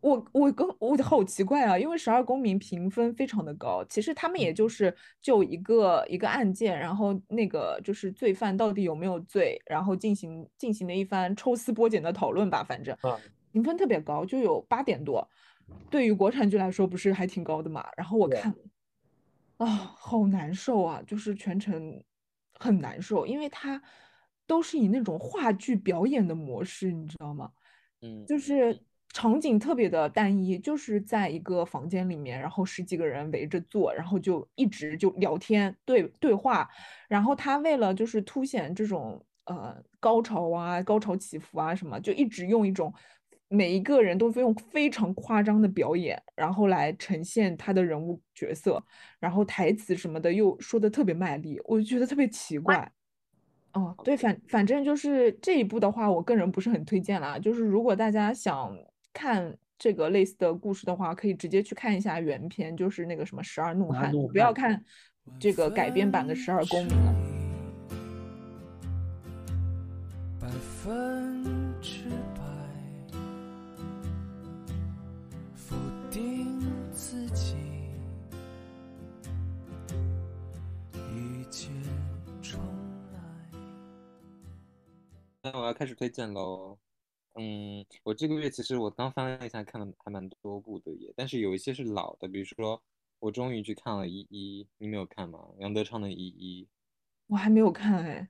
我我跟我好奇怪啊，因为十二公民评分非常的高，其实他们也就是就一个一个案件，然后那个就是罪犯到底有没有罪，然后进行进行了一番抽丝剥茧的讨论吧，反正评分特别高，就有八点多，对于国产剧来说不是还挺高的嘛。然后我看啊，好难受啊，就是全程很难受，因为它都是以那种话剧表演的模式，你知道吗？嗯，就是。场景特别的单一，就是在一个房间里面，然后十几个人围着坐，然后就一直就聊天对对话。然后他为了就是凸显这种呃高潮啊、高潮起伏啊什么，就一直用一种每一个人都用非常夸张的表演，然后来呈现他的人物角色，然后台词什么的又说的特别卖力，我就觉得特别奇怪。哦，对，反反正就是这一部的话，我个人不是很推荐啦。就是如果大家想。看这个类似的故事的话，可以直接去看一下原片，就是那个什么《十二怒汉》，不要看这个改编版的《十二公民》了。百分之百否定自己，一切重来。那我要开始推荐喽。嗯，我这个月其实我刚翻了一下，看了还蛮多部的也，但是有一些是老的，比如说我终于去看了《一一》，你没有看吗？杨德昌的《一一》。我还没有看哎，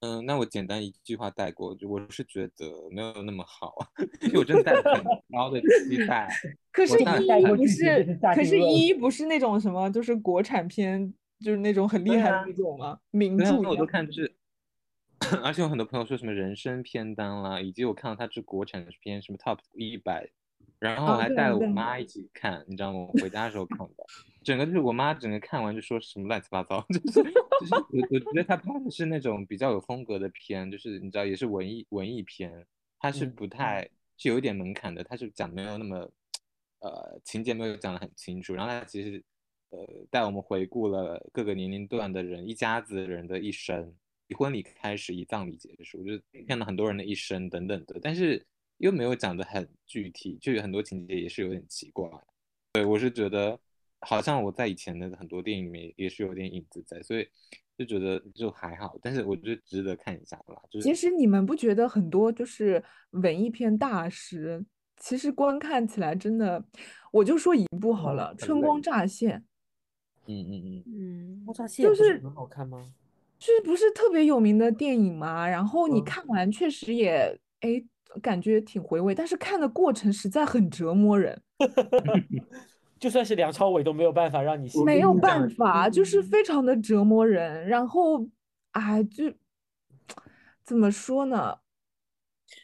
嗯，那我简单一句话带过，就我是觉得没有那么好，因为我真的很高的期待。可是一不是可是一不是那种什么，就是国产片，就是那种很厉害的啊那种吗？名著啊，我都。看这，而且有很多朋友说什么人生片单啦，以及我看到他这国产的片什么 Top 一百，然后还带了我妈。一起看，你知道吗？我回家的时候看的，整个就是我妈整个看完就说什么乱七八糟，就是就是我我觉得他拍的是那种比较有风格的片，就是你知道也是文艺文艺片，它是嗯不太是有一点门槛的，它是讲没有那么呃情节没有讲的很清楚，然后它其实呃带我们回顾了各个年龄段的人一家子人的一生，以婚礼开始，以葬礼结束，就是看到很多人的一生等等的，但是又没有讲的很具体，就有很多情节也是有点奇怪。对我是觉得好像我在以前的很多电影里面也是有点影子在，所以就觉得就还好，但是我觉得值得看一下啦。就是其实你们不觉得很多就是文艺片大师，其实观看起来真的，我就说一部好嗯了，很春光乍现》，嗯嗯嗯，嗯，莫扎谢就是很好看吗？这不是特别有名的电影嘛？然后你嗯看完确实也，哎，感觉挺回味，但是看的过程实在很折磨人。就算是梁朝伟都没有办法让你心没有办法，就是非常的折磨人。然后，哎，就怎么说呢？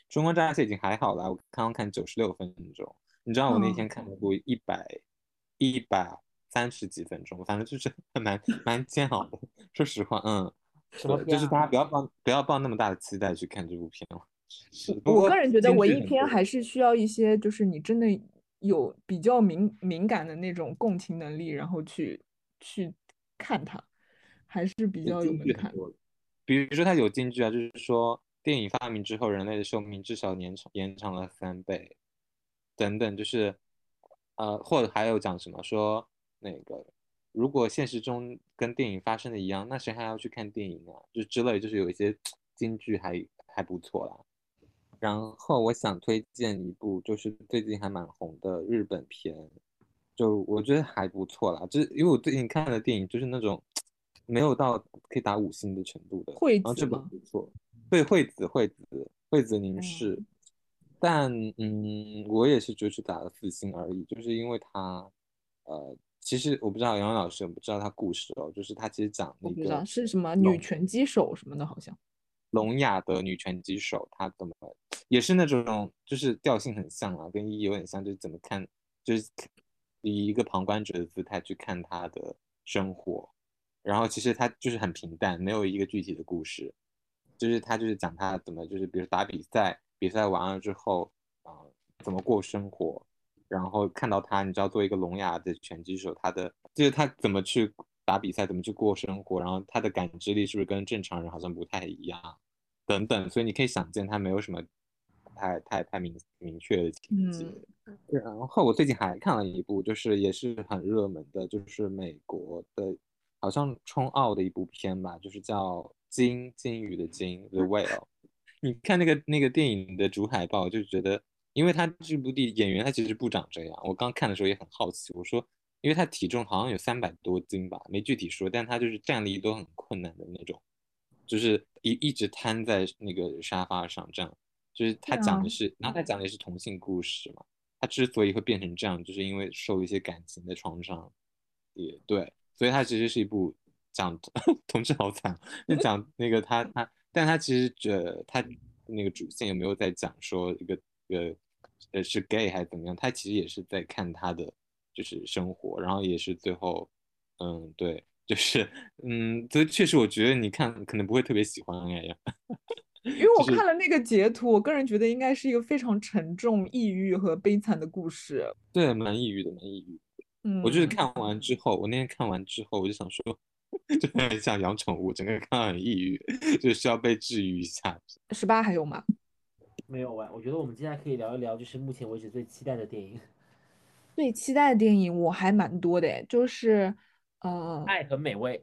春光乍泄已经还好啦，我刚刚看九十六分钟，你知道我那嗯天看了部一百一百三十几分钟，反正就是还 蛮蛮煎熬的。说实话，嗯，什么对就是大家不要抱不要抱那么大的期待去看这部片了。是，我个人觉得文艺片还是需要一些，就是你真的有比较敏敏感的那种共情能力，然后去去看它，还是比较有门槛。比如说它有金句啊，就是说电影发明之后，人类的寿命至少延长延长了三倍，等等，就是呃，或者还有讲什么说那个，如果现实中跟电影发生的一样，那谁还要去看电影啊？就之类，就是有一些 金句还还不错啦。然后我想推荐一部，就是最近还蛮红的日本片，就我觉得还不错啦。就是因为我最近看的电影就是那种 没有到可以打五星的程度的，惠然后这部子错，对，惠子惠子惠子凝嗯视，但嗯，我也是就是打了四星而已，就是因为它呃，其实我不知道杨洋老师我不知道他故事哦，就是他其实讲那个是什么女拳击手什么的，好像。聋哑的女拳击手，她怎么也是那种就是调性很像啊，跟一有点像，就是怎么看，就是以一个旁观者的姿态去看她的生活，然后其实她就是很平淡，没有一个具体的故事，就是她就是讲她怎么就是比如打比赛，比赛完了之后啊、呃怎么过生活，然后看到他，你知道作为一个聋哑的拳击手，他的就是他怎么去打比赛，怎么去过生活，然后他的感知力是不是跟正常人好像不太一样？等等，所以你可以想见，他没有什么太太太明明确的情节。嗯，然后我最近还看了一部，就是也是很热门的，就是美国的，好像冲奥的一部片吧，就是叫《金金鱼的金》The Whale。你看那个那个电影的主海报，就觉得，因为他这部电演员他其实不长这样。我刚看的时候也很好奇，我说，因为他体重好像有三百多斤吧，没具体说，但他就是站立都很困难的那种。就是一一直瘫在那个沙发上，这样，就是他讲的是，然后他讲的也是同性故事嘛。他之所以会变成这样，就是因为受一些感情的创伤，也对，所以他其实是一部讲 同志好惨，就讲那个他他，但他其实这他那个主线有没有在讲说一个一个呃是 gay 还是怎么样？他其实也是在看他的就是生活，然后也是最后，嗯，对。就是，嗯，所以确实，我觉得你看可能不会特别喜欢哎呀。因 为我看了那个截图，我个人觉得应该是一个非常沉重、抑郁和悲惨的故事。对，蛮抑郁的，蛮抑郁。嗯，我就是看完之后，我那天看完之后，我就想说，就很像养宠物，整个人看到很抑郁，就需要被治愈一下。十八还有吗？没有哎，我觉得我们接下来可以聊一聊，就是目前为止最期待的电影《最期待的电影我还蛮多的诶，就是呃爱很美味》。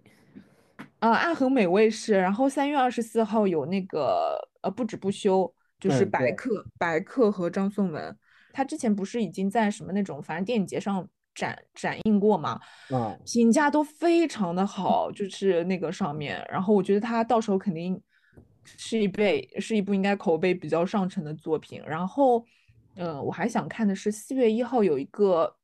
呃《爱很美味》是，然后三月二十四号有那个呃不止不休，就是白客、白客和张颂文，他之前不是已经在什么那种反正电影节上展展映过嘛，嗯，评价都非常的好，就是那个上面，然后我觉得他到时候肯定是一辈是一部应该口碑比较上乘的作品。然后，呃，我还想看的是四月一号有一个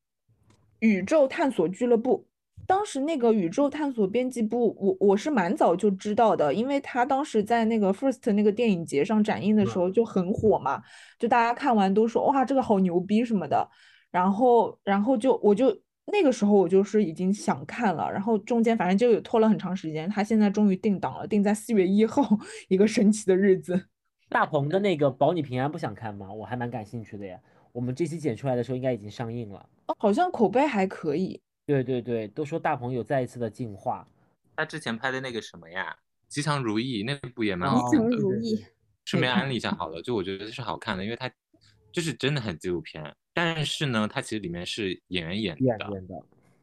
宇宙探索俱乐部。当时那个宇宙探索编辑部，我我是蛮早就知道的，因为他当时在那个 First 那个电影节上展映的时候就很火嘛，就大家看完都说哇这个好牛逼什么的，然后然后就我就那个时候我就是已经想看了，然后中间反正就有拖了很长时间，他现在终于定档了，定在四月一号 一个神奇的日子。大鹏的那个《保你平安》不想看吗？我还蛮感兴趣的呀。我们这期剪出来的时候应该已经上映了。哦，好像口碑还可以。对对对，都说大鹏有再一次的进化。他之前拍的那个什么呀，《吉祥如意》那部也蛮哦好看的，如意，顺便安利一下好了，就我觉得是好看的，因为它就是真的很纪录片，但是呢，它其实里面是演员演的，演演的，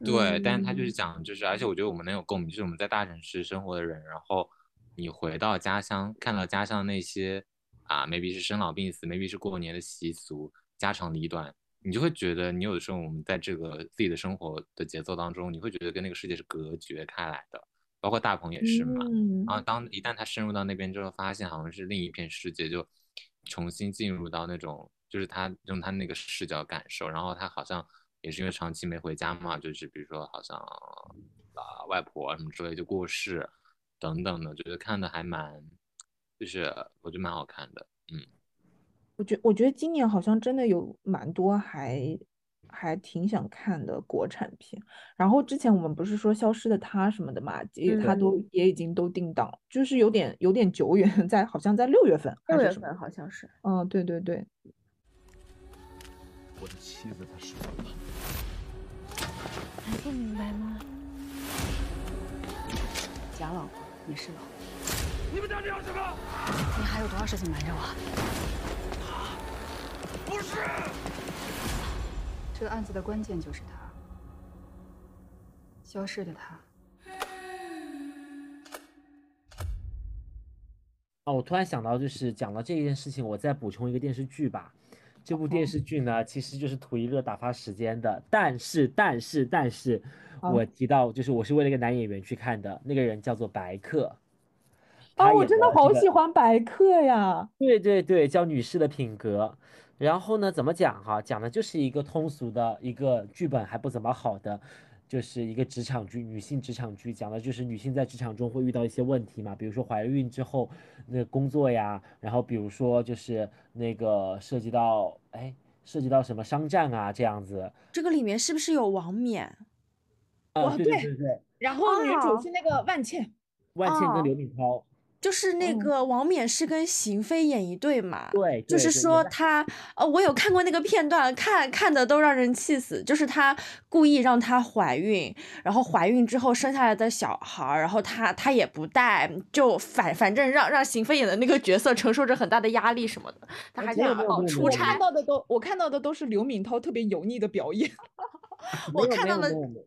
对，但是它就是嗯。讲，就是而且我觉得我们能有共鸣，就是我们在大城市生活的人，然后你回到家乡，看到家乡那些啊，maybe 是生老病死，maybe 是过年的习俗、家长里短，你就会觉得你有的时候我们在这个自己的生活的节奏当中，你会觉得跟那个世界是隔绝开来的，包括大鹏也是嘛。嗯。然后当一旦他深入到那边之后，发现好像是另一片世界，就重新进入到那种，就是他用他那个视角感受，然后他好像也是因为长期没回家嘛，就是比如说好像啊外婆啊什么之类就过世等等的，就是看的还蛮，就是我觉得蛮好看的，嗯，我觉我觉得今年好像真的有蛮多还还挺想看的国产片。然后之前我们不是说《消失的她》什么的嘛，也它嗯都也已经都定档，就是有点有点久远，在好像在六月份六月？份好像是。嗯，对对对，我的妻子她说了，还不明白吗？假老婆你是老婆。你们到底要什么？你还有多少事情瞒着我？不是，这个案子的关键就是他，消失的他。哦，我突然想到，就是讲到这件事情，我再补充一个电视剧吧。这部电视剧呢，其实就是图一乐打发时间的。但是，但是，但是，我提到，就是我是为了一个男演员去看的，那个人叫做白客。啊，我真的好喜欢白客呀。对对对，叫《女士的品格》。然后呢，怎么讲哈、讲的就是一个通俗的一个剧本，还不怎么好的，就是一个职场剧，女性职场剧，讲的就是女性在职场中会遇到一些问题嘛，比如说怀孕之后那个工作呀，然后比如说就是那个涉及到哎，涉及到什么商战啊这样子。这个里面是不是有王冕？啊，哇对对对然后女主哦是那个万茜，万茜跟哦刘敏涛，就是那嗯个王冕是跟邢菲演一对嘛？对，就是说他，呃，我有看过那个片段，看看的都让人气死。就是他故意让她怀孕，然后怀孕之后生下来的小孩，然后他他也不带，就反反正让让邢菲演的那个角色承受着很大的压力什么的，他还想没有没有好出差看。到的都我看到的都是刘敏涛特别油腻的表演。我看到的没有没有没有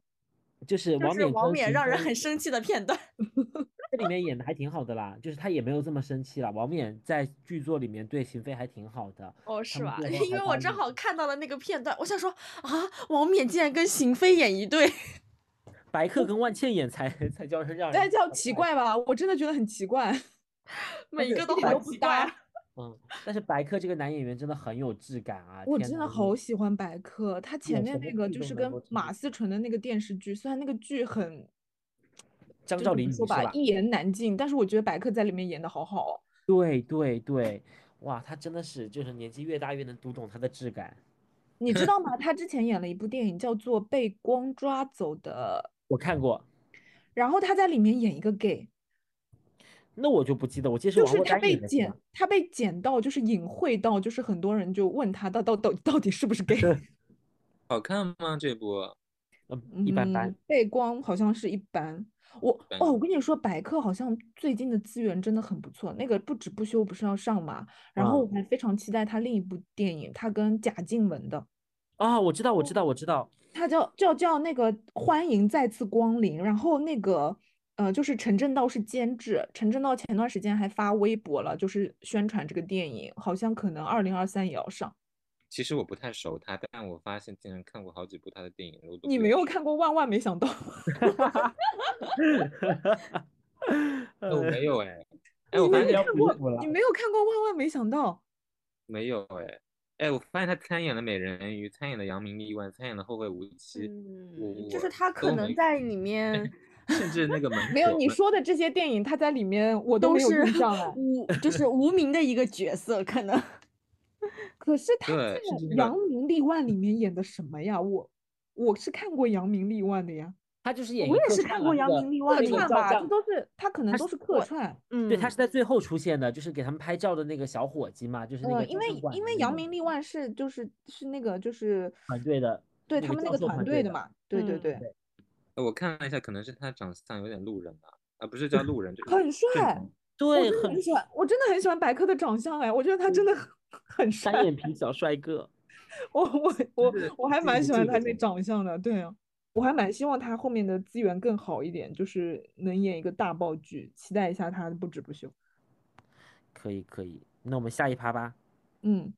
就是王冕让人很生气的片段。这里面演的还挺好的啦，就是他也没有这么生气啦。王冕在剧作里面对邢菲还挺好的，哦，是吧？因为我正好看到了那个片段，我想说啊，王冕竟然跟邢菲演一对。白客跟万茜演才才叫是让人但叫奇怪吧，我真的觉得很奇怪。每一个都好奇怪。嗯，但是白客这个男演员真的很有质感啊！我真的好喜欢白客，他前面那个就是跟马思纯的那个电视剧，虽然那个剧很张兆就怎么说吧，一言难尽，但是我觉得白客在里面演的好好哦。对对对，哇，他真的是就是年纪越大越能读懂他的质感。你知道吗？他之前演了一部电影叫做《被光抓走的我看过，》，然后他在里面演一个 gay，那我就不记得，我记得是王珞就是他被剪，他被剪到，就是隐晦到，就是很多人就问他到到到到底是不是 gay。好看吗？这部嗯，一般般嗯。背光好像是一般。我哦，我跟你说，百科好像最近的资源真的很不错。那个不止不休不是要上嘛，然后我嗯还非常期待他另一部电影，他跟贾静雯的，啊，我知道，我知道，我知道。他叫叫叫那个欢迎再次光临。然后那个呃，就是陈正道是监制，陈正道前段时间还发微博了，就是宣传这个电影，好像可能二零二三也要上。其实我不太熟他，但我发现竟然看过好几部他的电影，我都你没有看过《万万没想到》？哎我没有哎，哎，我发现你没有看过《万万没想到》？没有哎，哎，我发现他参演了美人鱼，参演了扬名立万，参演了后会无期，嗯，就是我他可能在里 面甚至那个门没有，你说的这些电影，他在里面我都没有印象哎。无，就是无名的一个角色，可能。可是他扬名立万》里面演的什么呀？我我是看过《扬名立万》的呀，他就是演我也是看过扬名立万客串吧，这都是他可能都是客串。嗯，对，他是在最后出现的，就是给他们拍照的那个小伙计嘛，就是那个呃，因为因为扬名立万是就是是那个就是团队的对他们那个团队的嘛，对对嗯对，呃我看了一下，可能是他长相有点路人吧，啊，不是叫路人，就是很帅对，很真的很喜欢，我真的很喜欢白客的长相哎，我觉得他真的很 很帅单，眼皮小帅哥。我我我我还蛮喜欢他那长相的，对啊，我还蛮希望他后面的资源更好一点，就是能演一个大爆剧，期待一下他的不止不休。可以可以，那我们下一趴吧。嗯，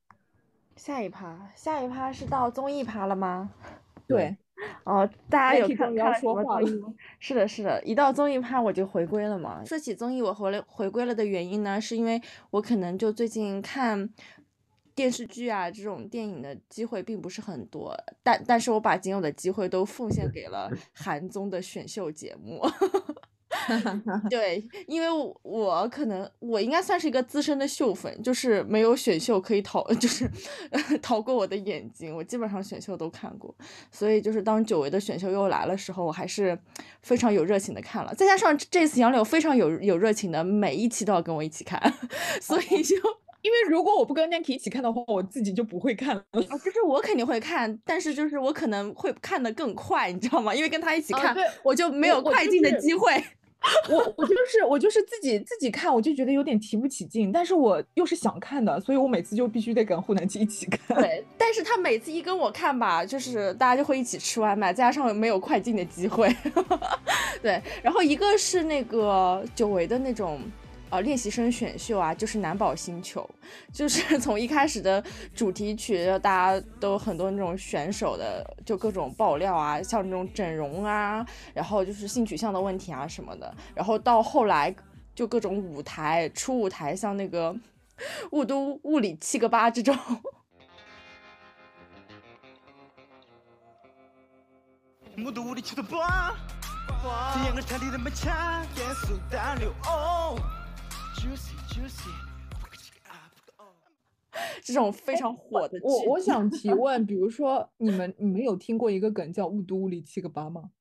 下一趴，下一趴是到综艺趴了吗？对，哦，大家有看要看了什么说话了综艺吗？是的，是的，一到综艺趴我就回归了嘛。说起综艺，我回来回归了的原因呢，是因为我可能就最近看电视剧啊这种电影的机会并不是很多，但但是我把仅有的机会都奉献给了 韩综的选秀节目。对，因为我我可能我应该算是一个资深的秀粉，就是没有选秀可以逃，就是逃过我的眼睛。我基本上选秀都看过，所以就是当久违的选秀又来了时候，我还是非常有热情的看了。再加上这次杨柳非常有有热情的，每一期都要跟我一起看，所以就因为如果我不跟 Nanki 一起看的话，我自己就不会看了。啊，就是我肯定会看，但是就是我可能会看得更快，你知道吗？因为跟他一起看，啊我就没有快进的机会。我我就是我就是自己自己看，我就觉得有点提不起劲，但是我又是想看的，所以我每次就必须得跟护南七一起看。对，但是他每次一跟我看吧，就是大家就会一起吃外卖，再加上没有快进的机会。对，然后一个是那个久违的那种。呃练习生选秀啊，就是难保星球，就是 从一开始的主题曲，大家都很多那种选手的就各种爆料啊，像那种整容啊，然后就是性取向的问题啊什么的，然后到后来就各种舞台出舞台，像那个雾都物理七个八这种。都里，今 天，大哦。这种非常火的。我我想提问，比如说你们你们有听过一个梗叫“雾都雾里七个八”吗？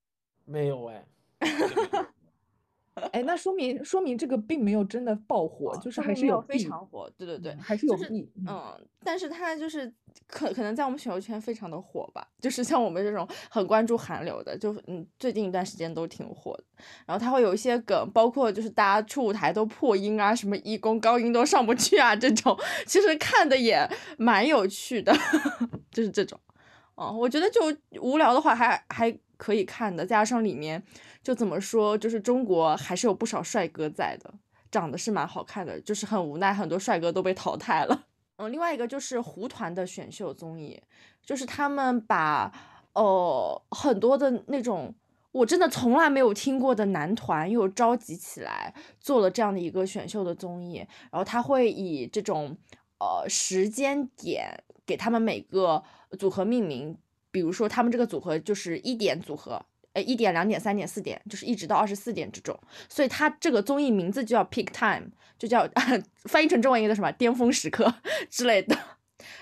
没有哎，哎，那说明说明这个并没有真的爆火，就是还是有非常火，对对对，还是有就是。嗯嗯，但是他就是可可能在我们选秀圈非常的火吧，就是像我们这种很关注韩流的，就嗯最近一段时间都挺火的。然后他会有一些梗，包括就是大家出舞台都破音啊，什么一公高音都上不去啊，这种其实看的也蛮有趣的，就是这种。哦，我觉得就无聊的话还还可以看的，加上里面就怎么说，就是中国还是有不少帅哥在的，长得是蛮好看的，就是很无奈，很多帅哥都被淘汰了。嗯，另外一个就是胡团的选秀综艺，就是他们把呃很多的那种我真的从来没有听过的男团又召集起来做了这样的一个选秀的综艺，然后他会以这种呃时间点给他们每个组合命名，比如说他们这个组合就是一点组合。呃，一点、两点、三点、四点，就是一直到二十四点这种，所以它这个综艺名字就叫 Peak Time，就叫 翻译成中文一个什么巅峰时刻 之类的。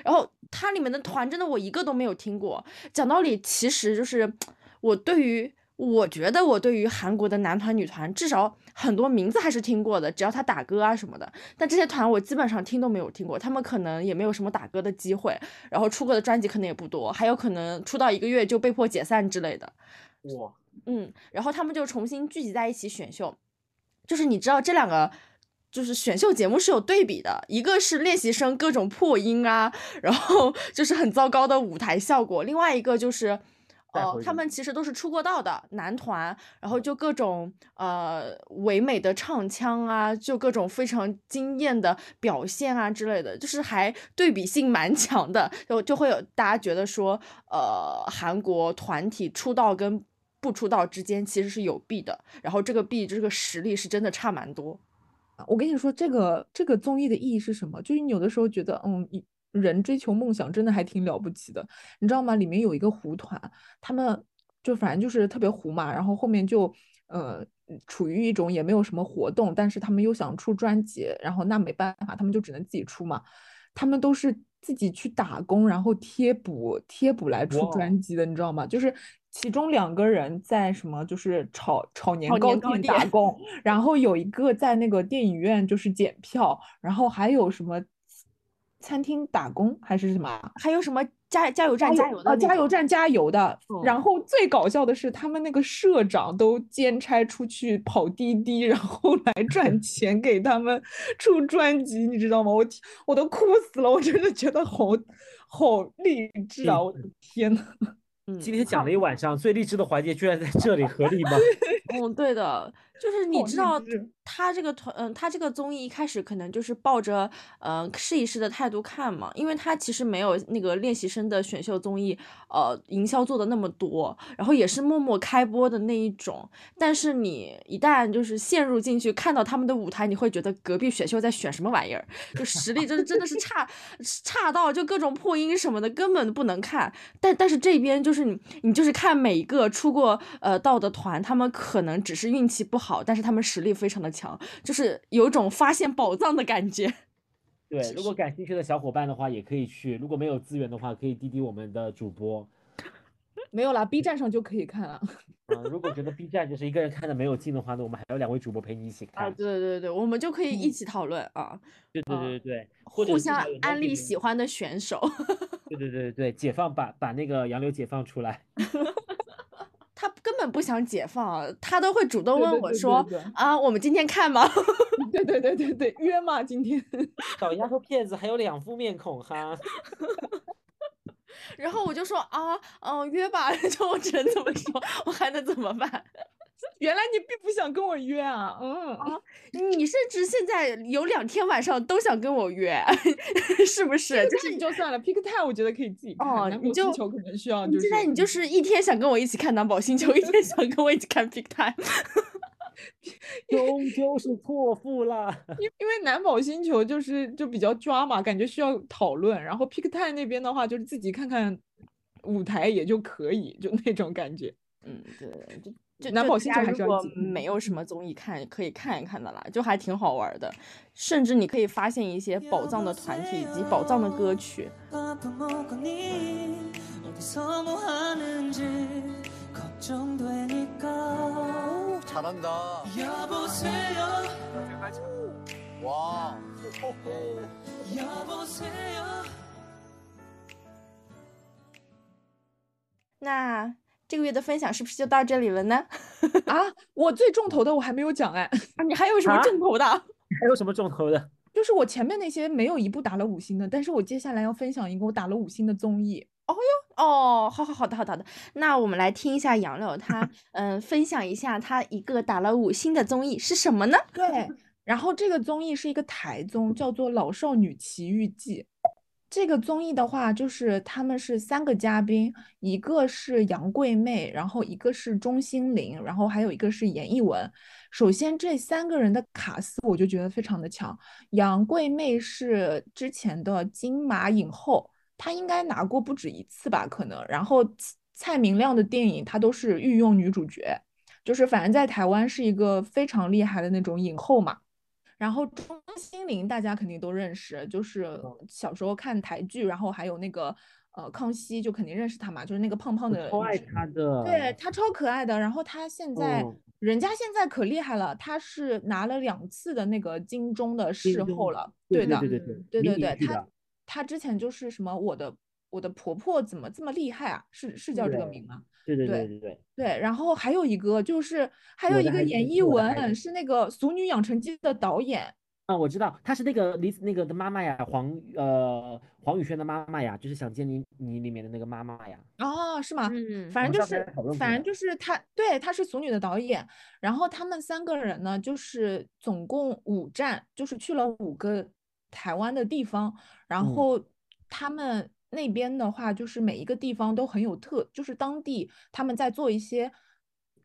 然后它里面的团真的我一个都没有听过。讲道理，其实就是我对于我觉得我对于韩国的男团、女团，至少很多名字还是听过的，只要他打歌啊什么的。但这些团我基本上听都没有听过，他们可能也没有什么打歌的机会，然后出过的专辑可能也不多，还有可能出道一个月就被迫解散之类的。哇，嗯，然后他们就重新聚集在一起选秀，就是你知道这两个。就是选秀节目是有对比的，一个是练习生各种破音啊，然后 就是很糟糕的舞台效果；另外一个就是，呃，他们其实都是出过道的男团，然后就各种呃唯美的唱腔啊，就各种非常惊艳的表现啊之类的，就是还对比性蛮 强的，就就会有大家觉得说，呃，韩国团体出道跟不出道之间其实是有弊的，然后这个弊这个实力是真的差蛮多。我跟你说，这个这个综艺的意义是什么？就是你有的时候觉得，嗯，人追求梦想真的还挺了不起的，你知道吗？里面有一个胡团，他们就反正就是特别胡嘛，然后后面就呃处于一种也没有什么活动，但是他们又想出专辑，然后那没办法，他们就只能自己出嘛。他们都是自己去打工，然后贴补贴补来出专辑的，你知道吗？就是其中两个人在什么，就是炒炒年糕店打工，然后有一个在那个电影院就是检票，然后还有什么餐厅打工还是什么，还有什么加加油站加油的啊，加油站加油的。然后最搞笑的是，他们那个社长都兼差出去跑滴滴，然后来赚 钱给他们出专辑，你知道吗？我我都哭死了，我真的觉得好好励志啊！我的天呐！嗯，今天讲了一晚上，最励志的环节居然在这里，合理吗？嗯，对的，就是你知道他这个团，嗯，他这个综艺一开始可能就是抱着呃试一试的态度看嘛，因为他其实没有那个练习生的选秀综艺，呃，营销做的那么多，然后也是默默开播的那一种。但是你一旦就是陷入进去，看到他们的舞台，你会觉得隔壁选秀在选什么玩意儿，就实力真的真的是差差到就各种破音什么的根本不能看。但但是这边就是你你就是看每一个出过呃道的团，他们可能只是运气不好，但是他们实力非常的强，就是有种发现宝藏的感觉。对，如果感兴趣的小伙伴的话，也可以去；如果没有资源的话，可以滴滴我们的主播。没有啦，B 站上就可以看了。嗯，如果觉得 B 站就是一个人看的没有劲的话，那我们还有两位主播陪你一起看。啊，对对对，我们就可以一起讨论啊。对对对对对，互相安利喜欢的选手。对对对对对，解放把把那个杨柳解放出来。他根本不想解放，他都会主动问我说：“啊，我们今天看吗？” 对对对对对，约吗？今天小丫头片子还有两副面孔哈。然后我就说啊，嗯，约吧，就我只能这么说，我还能怎么办？原来你并不想跟我约啊，嗯啊，你甚至现在有两天晚上都想跟我约，是不是？就是你就算了，Pick Time 我觉得可以自己看，哦，你就可能需要。现在你就是一天想跟我一起看《南宝星球》，一天想跟我一起看 Pick Time，终究是错付了。因因为《南宝星球》就是就比较抓嘛，感觉需要讨论，然后 Pick Time 那边的话就是自己看看舞台也就可以，就那种感觉。嗯，对，就。就南宝星球还是没有什么综艺看可以看一看的啦就还挺好玩的。甚至你可以发现一些宝藏的团体以及宝藏的歌曲。那这个月的分享是不是就到这里了呢？啊，我最重头的我还没有讲哎，啊，你还有什么重头的？还有什么重头的？就是我前面那些没有一部打了五星的，但是我接下来要分享一个我打了五星的综艺。哦哟，哦，好好好的好的好的，那我们来听一下杨柳 他嗯分享一下他一个打了五星的综艺是什么呢？对，然后这个综艺是一个台综，叫做《老少女奇遇记》。这个综艺的话，就是他们是三个嘉宾，一个是杨贵妹，然后一个是钟欣凌，然后还有一个是严艺文。首先这三个人的卡司我就觉得非常的强。杨贵妹是之前的金马影后，她应该拿过不止一次吧，可能。然后蔡明亮的电影她都是御用女主角，就是反正在台湾是一个非常厉害的那种影后嘛。然后钟欣凌大家肯定都认识，就是小时候看台剧，然后还有那个呃康熙就肯定认识他嘛，就是那个胖胖的超爱他的，对他超可爱的，然后他现在、嗯。人家现在可厉害了，他是拿了两次的那个金钟的视后了，对的，对对对对对对，他他之前就是什么我的我的婆婆怎么这么厉害啊？是是叫这个名吗？对对对对对对，对，然后还有一个就是还有一个演的孩子艺文是那个《俗女养成记》的导演，啊，我知道，她是那个李那个的妈妈呀，黄呃黄宇轩的妈妈呀，就是《想见你你》里面的那个妈妈呀。哦，是吗？嗯反正就是反正就是他，对，他是《俗女》的导演，然后他们三个人呢，就是总共五站，就是去了五个台湾的地方，然嗯后他们那边的话，就是每一个地方都很有特，就是当地他们在做一些，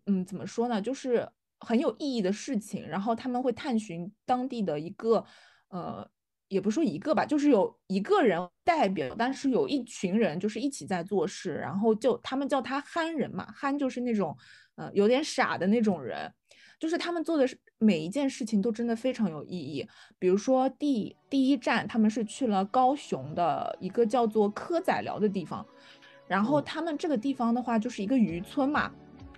嗯，怎么说呢，就是很有意义的事情，然后他们会探寻当地的一个，呃。也不说一个吧，就是有一个人代表，但是有一群人就是一起在做事，然后就他们叫他憨人嘛，憨就是那种，呃，有点傻的那种人，就是他们做的是每一件事情都真的非常有意义。比如说第第一站，他们是去了高雄的一个叫做科仔寮的地方，然后嗯他们这个地方的话就是一个渔村嘛，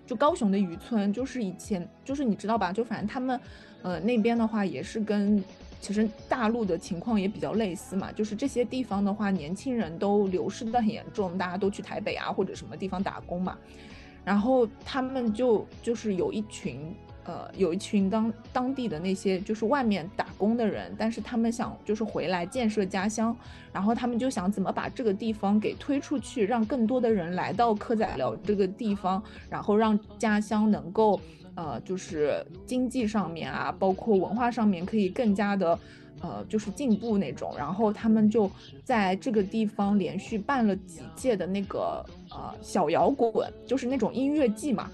就高雄的渔村，就是以前就是你知道吧，就反正他们，呃，那边的话也是跟其实大陆的情况也比较类似嘛，就是这些地方的话，年轻人都流失的很严重，大家都去台北啊或者什么地方打工嘛，然后他们就就是有一群。呃，有一群当当地的那些就是外面打工的人，但是他们想就是回来建设家乡，然后他们就想怎么把这个地方给推出去，让更多的人来到科仔寮这个地方，然后让家乡能够呃，就是经济上面啊，包括文化上面可以更加的呃，就是进步那种。然后他们就在这个地方连续办了几届的那个呃小摇滚，就是那种音乐季嘛。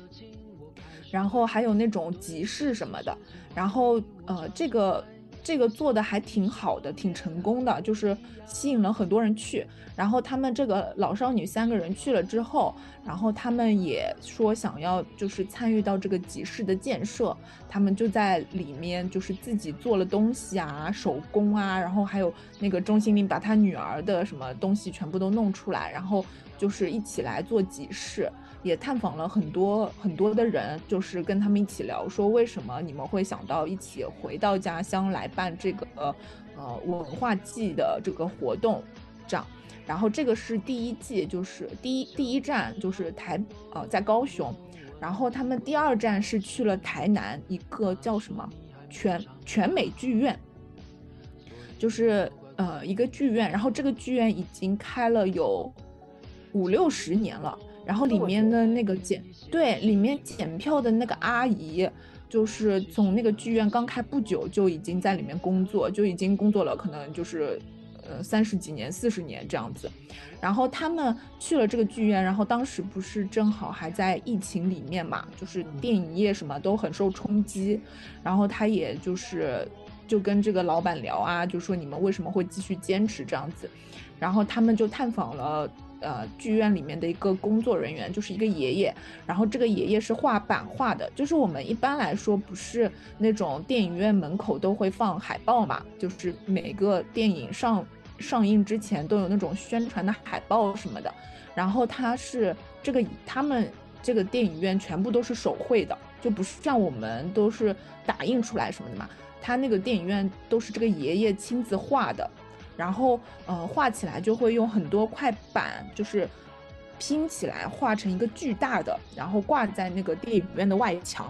然后还有那种集市什么的，然后呃，这个这个做的还挺好的，挺成功的，就是吸引了很多人去。然后他们这个老少女三个人去了之后，然后他们也说想要就是参与到这个集市的建设，他们就在里面就是自己做了东西啊，手工啊，然后还有那个钟心凌把她女儿的什么东西全部都弄出来，然后就是一起来做集市。也探访了很多很多的人，就是跟他们一起聊，说为什么你们会想到一起回到家乡来办这个呃文化季的这个活动，这样。然后这个是第一季，就是第一第一站就是台呃在高雄，然后他们第二站是去了台南一个叫什么全全美剧院，就是呃一个剧院，然后这个剧院已经开了有五六十年了。然后里面的那个检对里面检票的那个阿姨，就是从那个剧院刚开不久就已经在里面工作，就已经工作了，可能就是呃三十几年、四十年这样子。然后他们去了这个剧院，然后当时不是正好还在疫情里面嘛，就是电影业什么都很受冲击。然后他也就是就跟这个老板聊啊，就说你们为什么会继续坚持这样子？然后他们就探访了。呃，剧院里面的一个工作人员就是一个爷爷，然后这个爷爷是画版画的，就是我们一般来说不是那种电影院门口都会放海报嘛，就是每个电影上上映之前都有那种宣传的海报什么的，然后他是这个他们这个电影院全部都是手绘的，就不是像我们都是打印出来什么的嘛，他那个电影院都是这个爷爷亲自画的。然后，呃，画起来就会用很多块板，就是拼起来画成一个巨大的，然后挂在那个电影院的外墙。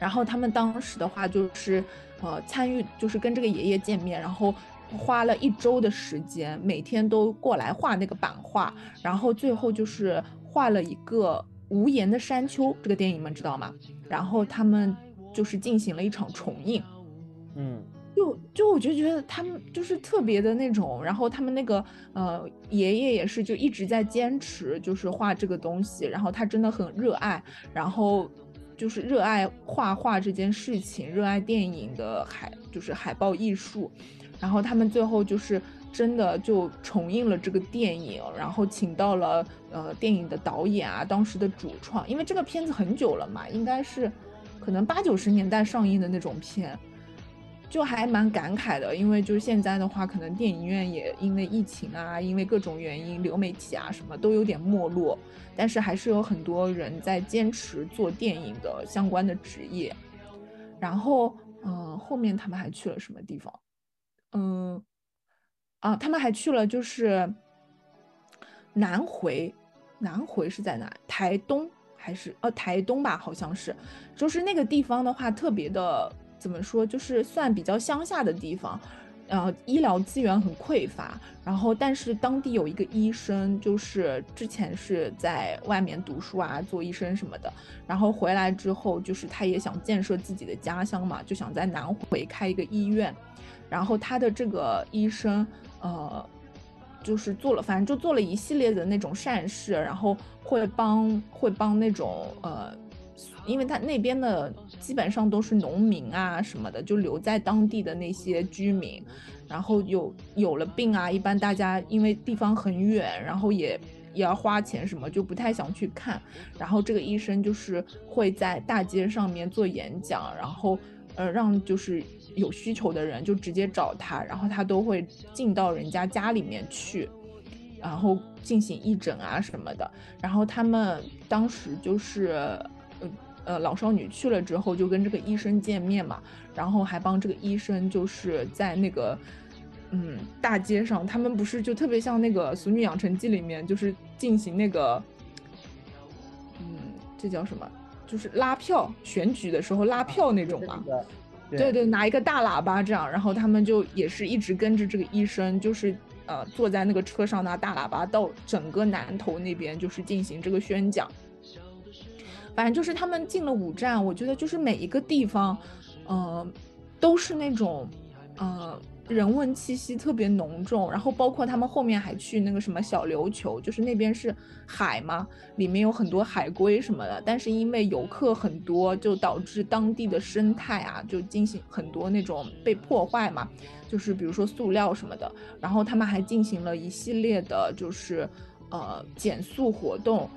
然后他们当时的话就是，呃，参与就是跟这个爷爷见面，然后花了一周的时间，每天都过来画那个版画，然后最后就是画了一个《无言的山丘》这个电影，你们知道吗？然后他们就是进行了一场重映，嗯。就就我就觉得他们就是特别的那种，然后他们那个呃爷爷也是就一直在坚持，就是画这个东西，然后他真的很热爱，然后就是热爱画画这件事情，热爱电影的海就是海报艺术，然后他们最后就是真的就重映了这个电影，然后请到了呃电影的导演啊，当时的主创，因为这个片子很久了嘛，应该是可能八九十年代上映的那种片。就还蛮感慨的，因为就是现在的话，可能电影院也因为疫情啊，因为各种原因，流媒体啊什么都有点没落，但是还是有很多人在坚持做电影的相关的职业。然后，嗯、后面他们还去了什么地方？嗯，啊，他们还去了就是南回，南回是在哪？台东还是呃台东吧？好像是，就是那个地方的话，特别的怎么说，就是算比较乡下的地方，呃，医疗资源很匮乏。然后，但是当地有一个医生，就是之前是在外面读书啊，做医生什么的。然后回来之后，就是他也想建设自己的家乡嘛，就想在南回开一个医院。然后他的这个医生，呃，就是做了，反正就做了一系列的那种善事，然后会帮会帮那种呃，因为他那边的基本上都是农民啊什么的，就留在当地的那些居民，然后有有了病啊，一般大家因为地方很远，然后也也要花钱什么，就不太想去看，然后这个医生就是会在大街上面做演讲，然后呃让就是。有需求的人就直接找他，然后他都会进到人家家里面去，然后进行义诊啊什么的。然后他们当时就是，呃呃，老少女去了之后就跟这个医生见面嘛，然后还帮这个医生就是在那个，嗯，大街上，他们不是就特别像那个《俗女养成记》里面就是进行那个，嗯，这叫什么？就是拉票选举的时候拉票那种嘛。对对，拿一个大喇叭这样，然后他们就也是一直跟着这个医生，就是呃坐在那个车上拿大喇叭到整个南头那边，就是进行这个宣讲。反正就是他们进了五站，我觉得就是每一个地方，呃，都是那种呃人文气息特别浓重。然后包括他们后面还去那个什么小琉球，就是那边是海嘛，里面有很多海龟什么的。但是因为游客很多，就导致当地的生态啊就进行很多那种被破坏嘛，就是比如说塑料什么的。然后他们还进行了一系列的，就是呃减塑活动。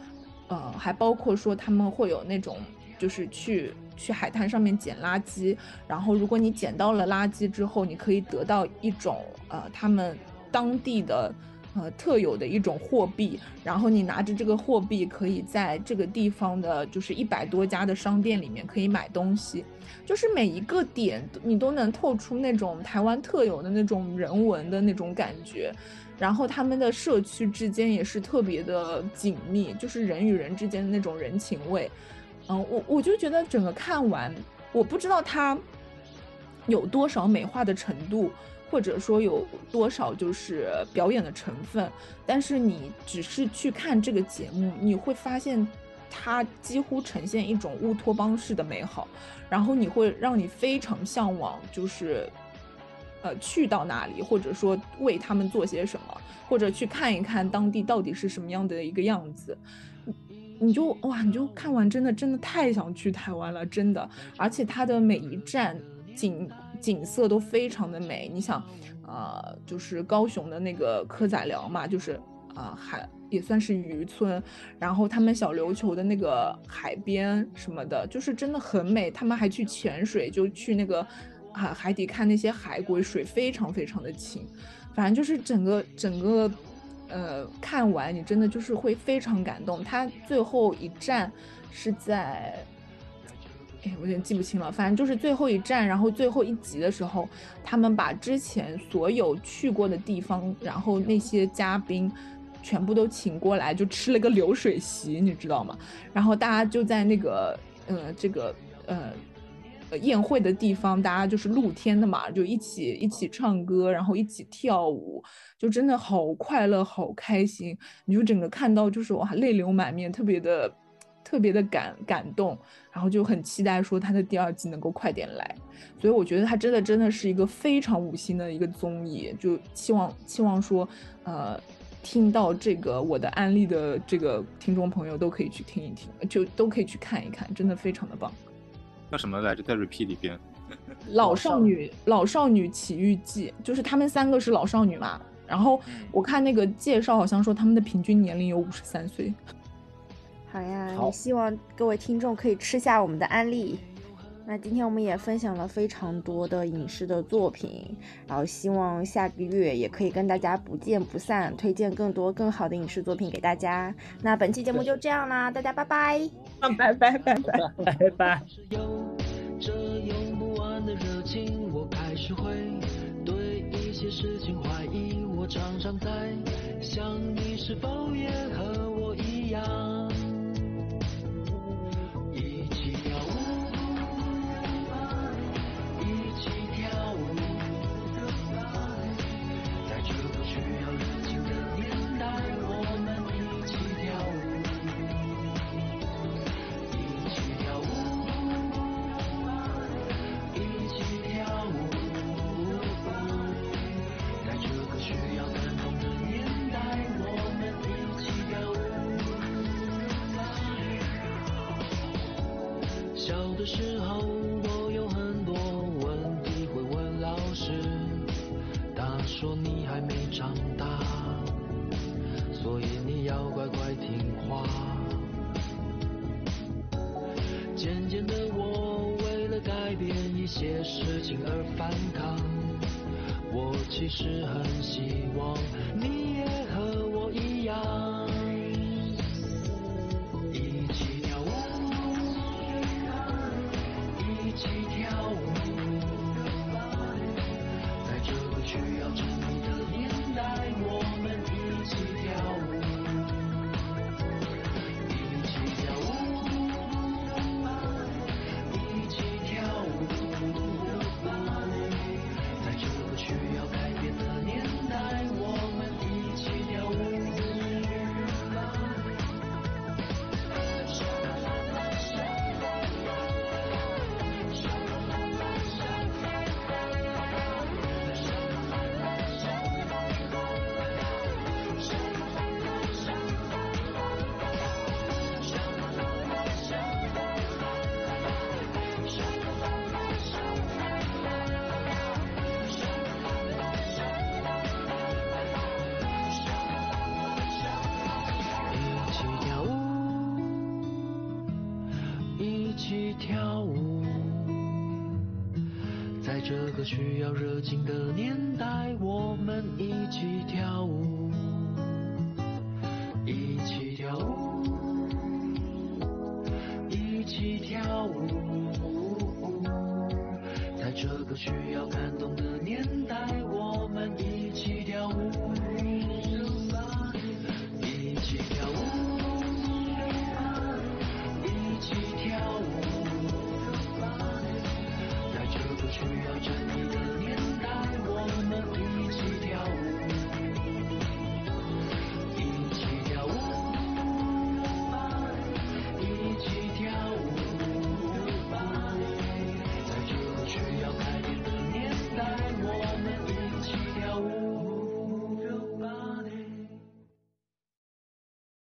呃，还包括说他们会有那种，就是去去海滩上面捡垃圾，然后如果你捡到了垃圾之后，你可以得到一种呃他们当地的呃特有的一种货币，然后你拿着这个货币可以在这个地方的，就是一百多家的商店里面可以买东西，就是每一个点你都能透出那种台湾特有的那种人文的那种感觉。然后他们的社区之间也是特别的紧密，就是人与人之间的那种人情味。嗯，我我就觉得整个看完，我不知道它有多少美化的程度，或者说有多少就是表演的成分，但是你只是去看这个节目，你会发现它几乎呈现一种乌托邦式的美好，然后你会让你非常向往，就是。呃，去到那里，或者说为他们做些什么，或者去看一看当地到底是什么样的一个样子，你就哇，你就看完真的真的太想去台湾了，真的，而且它的每一站景景色都非常的美。你想，呃，就是高雄的那个蚵仔寮嘛，就是啊海也算是渔村，然后他们小琉球的那个海边什么的，就是真的很美。他们还去潜水，就去那个。海海底看那些海龟，水非常非常的清，反正就是整个整个，呃，看完你真的就是会非常感动。他最后一站是在，哎，我有点记不清了，反正就是最后一站，然后最后一集的时候，他们把之前所有去过的地方，然后那些嘉宾全部都请过来，就吃了个流水席，你知道吗？然后大家就在那个，呃，这个，呃。宴会的地方，大家就是露天的嘛，就一起一起唱歌，然后一起跳舞，就真的好快乐，好开心。你就整个看到就是哇，泪流满面，特别的特别的感感动，然后就很期待说他的第二季能够快点来。所以我觉得他真的真的是一个非常五星的一个综艺，就期望期望说，呃，听到这个我的案例的这个听众朋友都可以去听一听，就都可以去看一看，真的非常的棒。叫什么来着？在 repeat 里边，老少女老少女奇遇记，就是他们三个是老少女嘛。然后我看那个介绍，好像说他们的平均年龄有五十三岁。好呀，也希望各位听众可以吃下我们的安利。那今天我们也分享了非常多的影视的作品，然后希望下个月也可以跟大家不见不散，推荐更多更好的影视作品给大家。那本期节目就这样啦，大家拜拜，拜拜拜拜。拜拜。其实很希望你也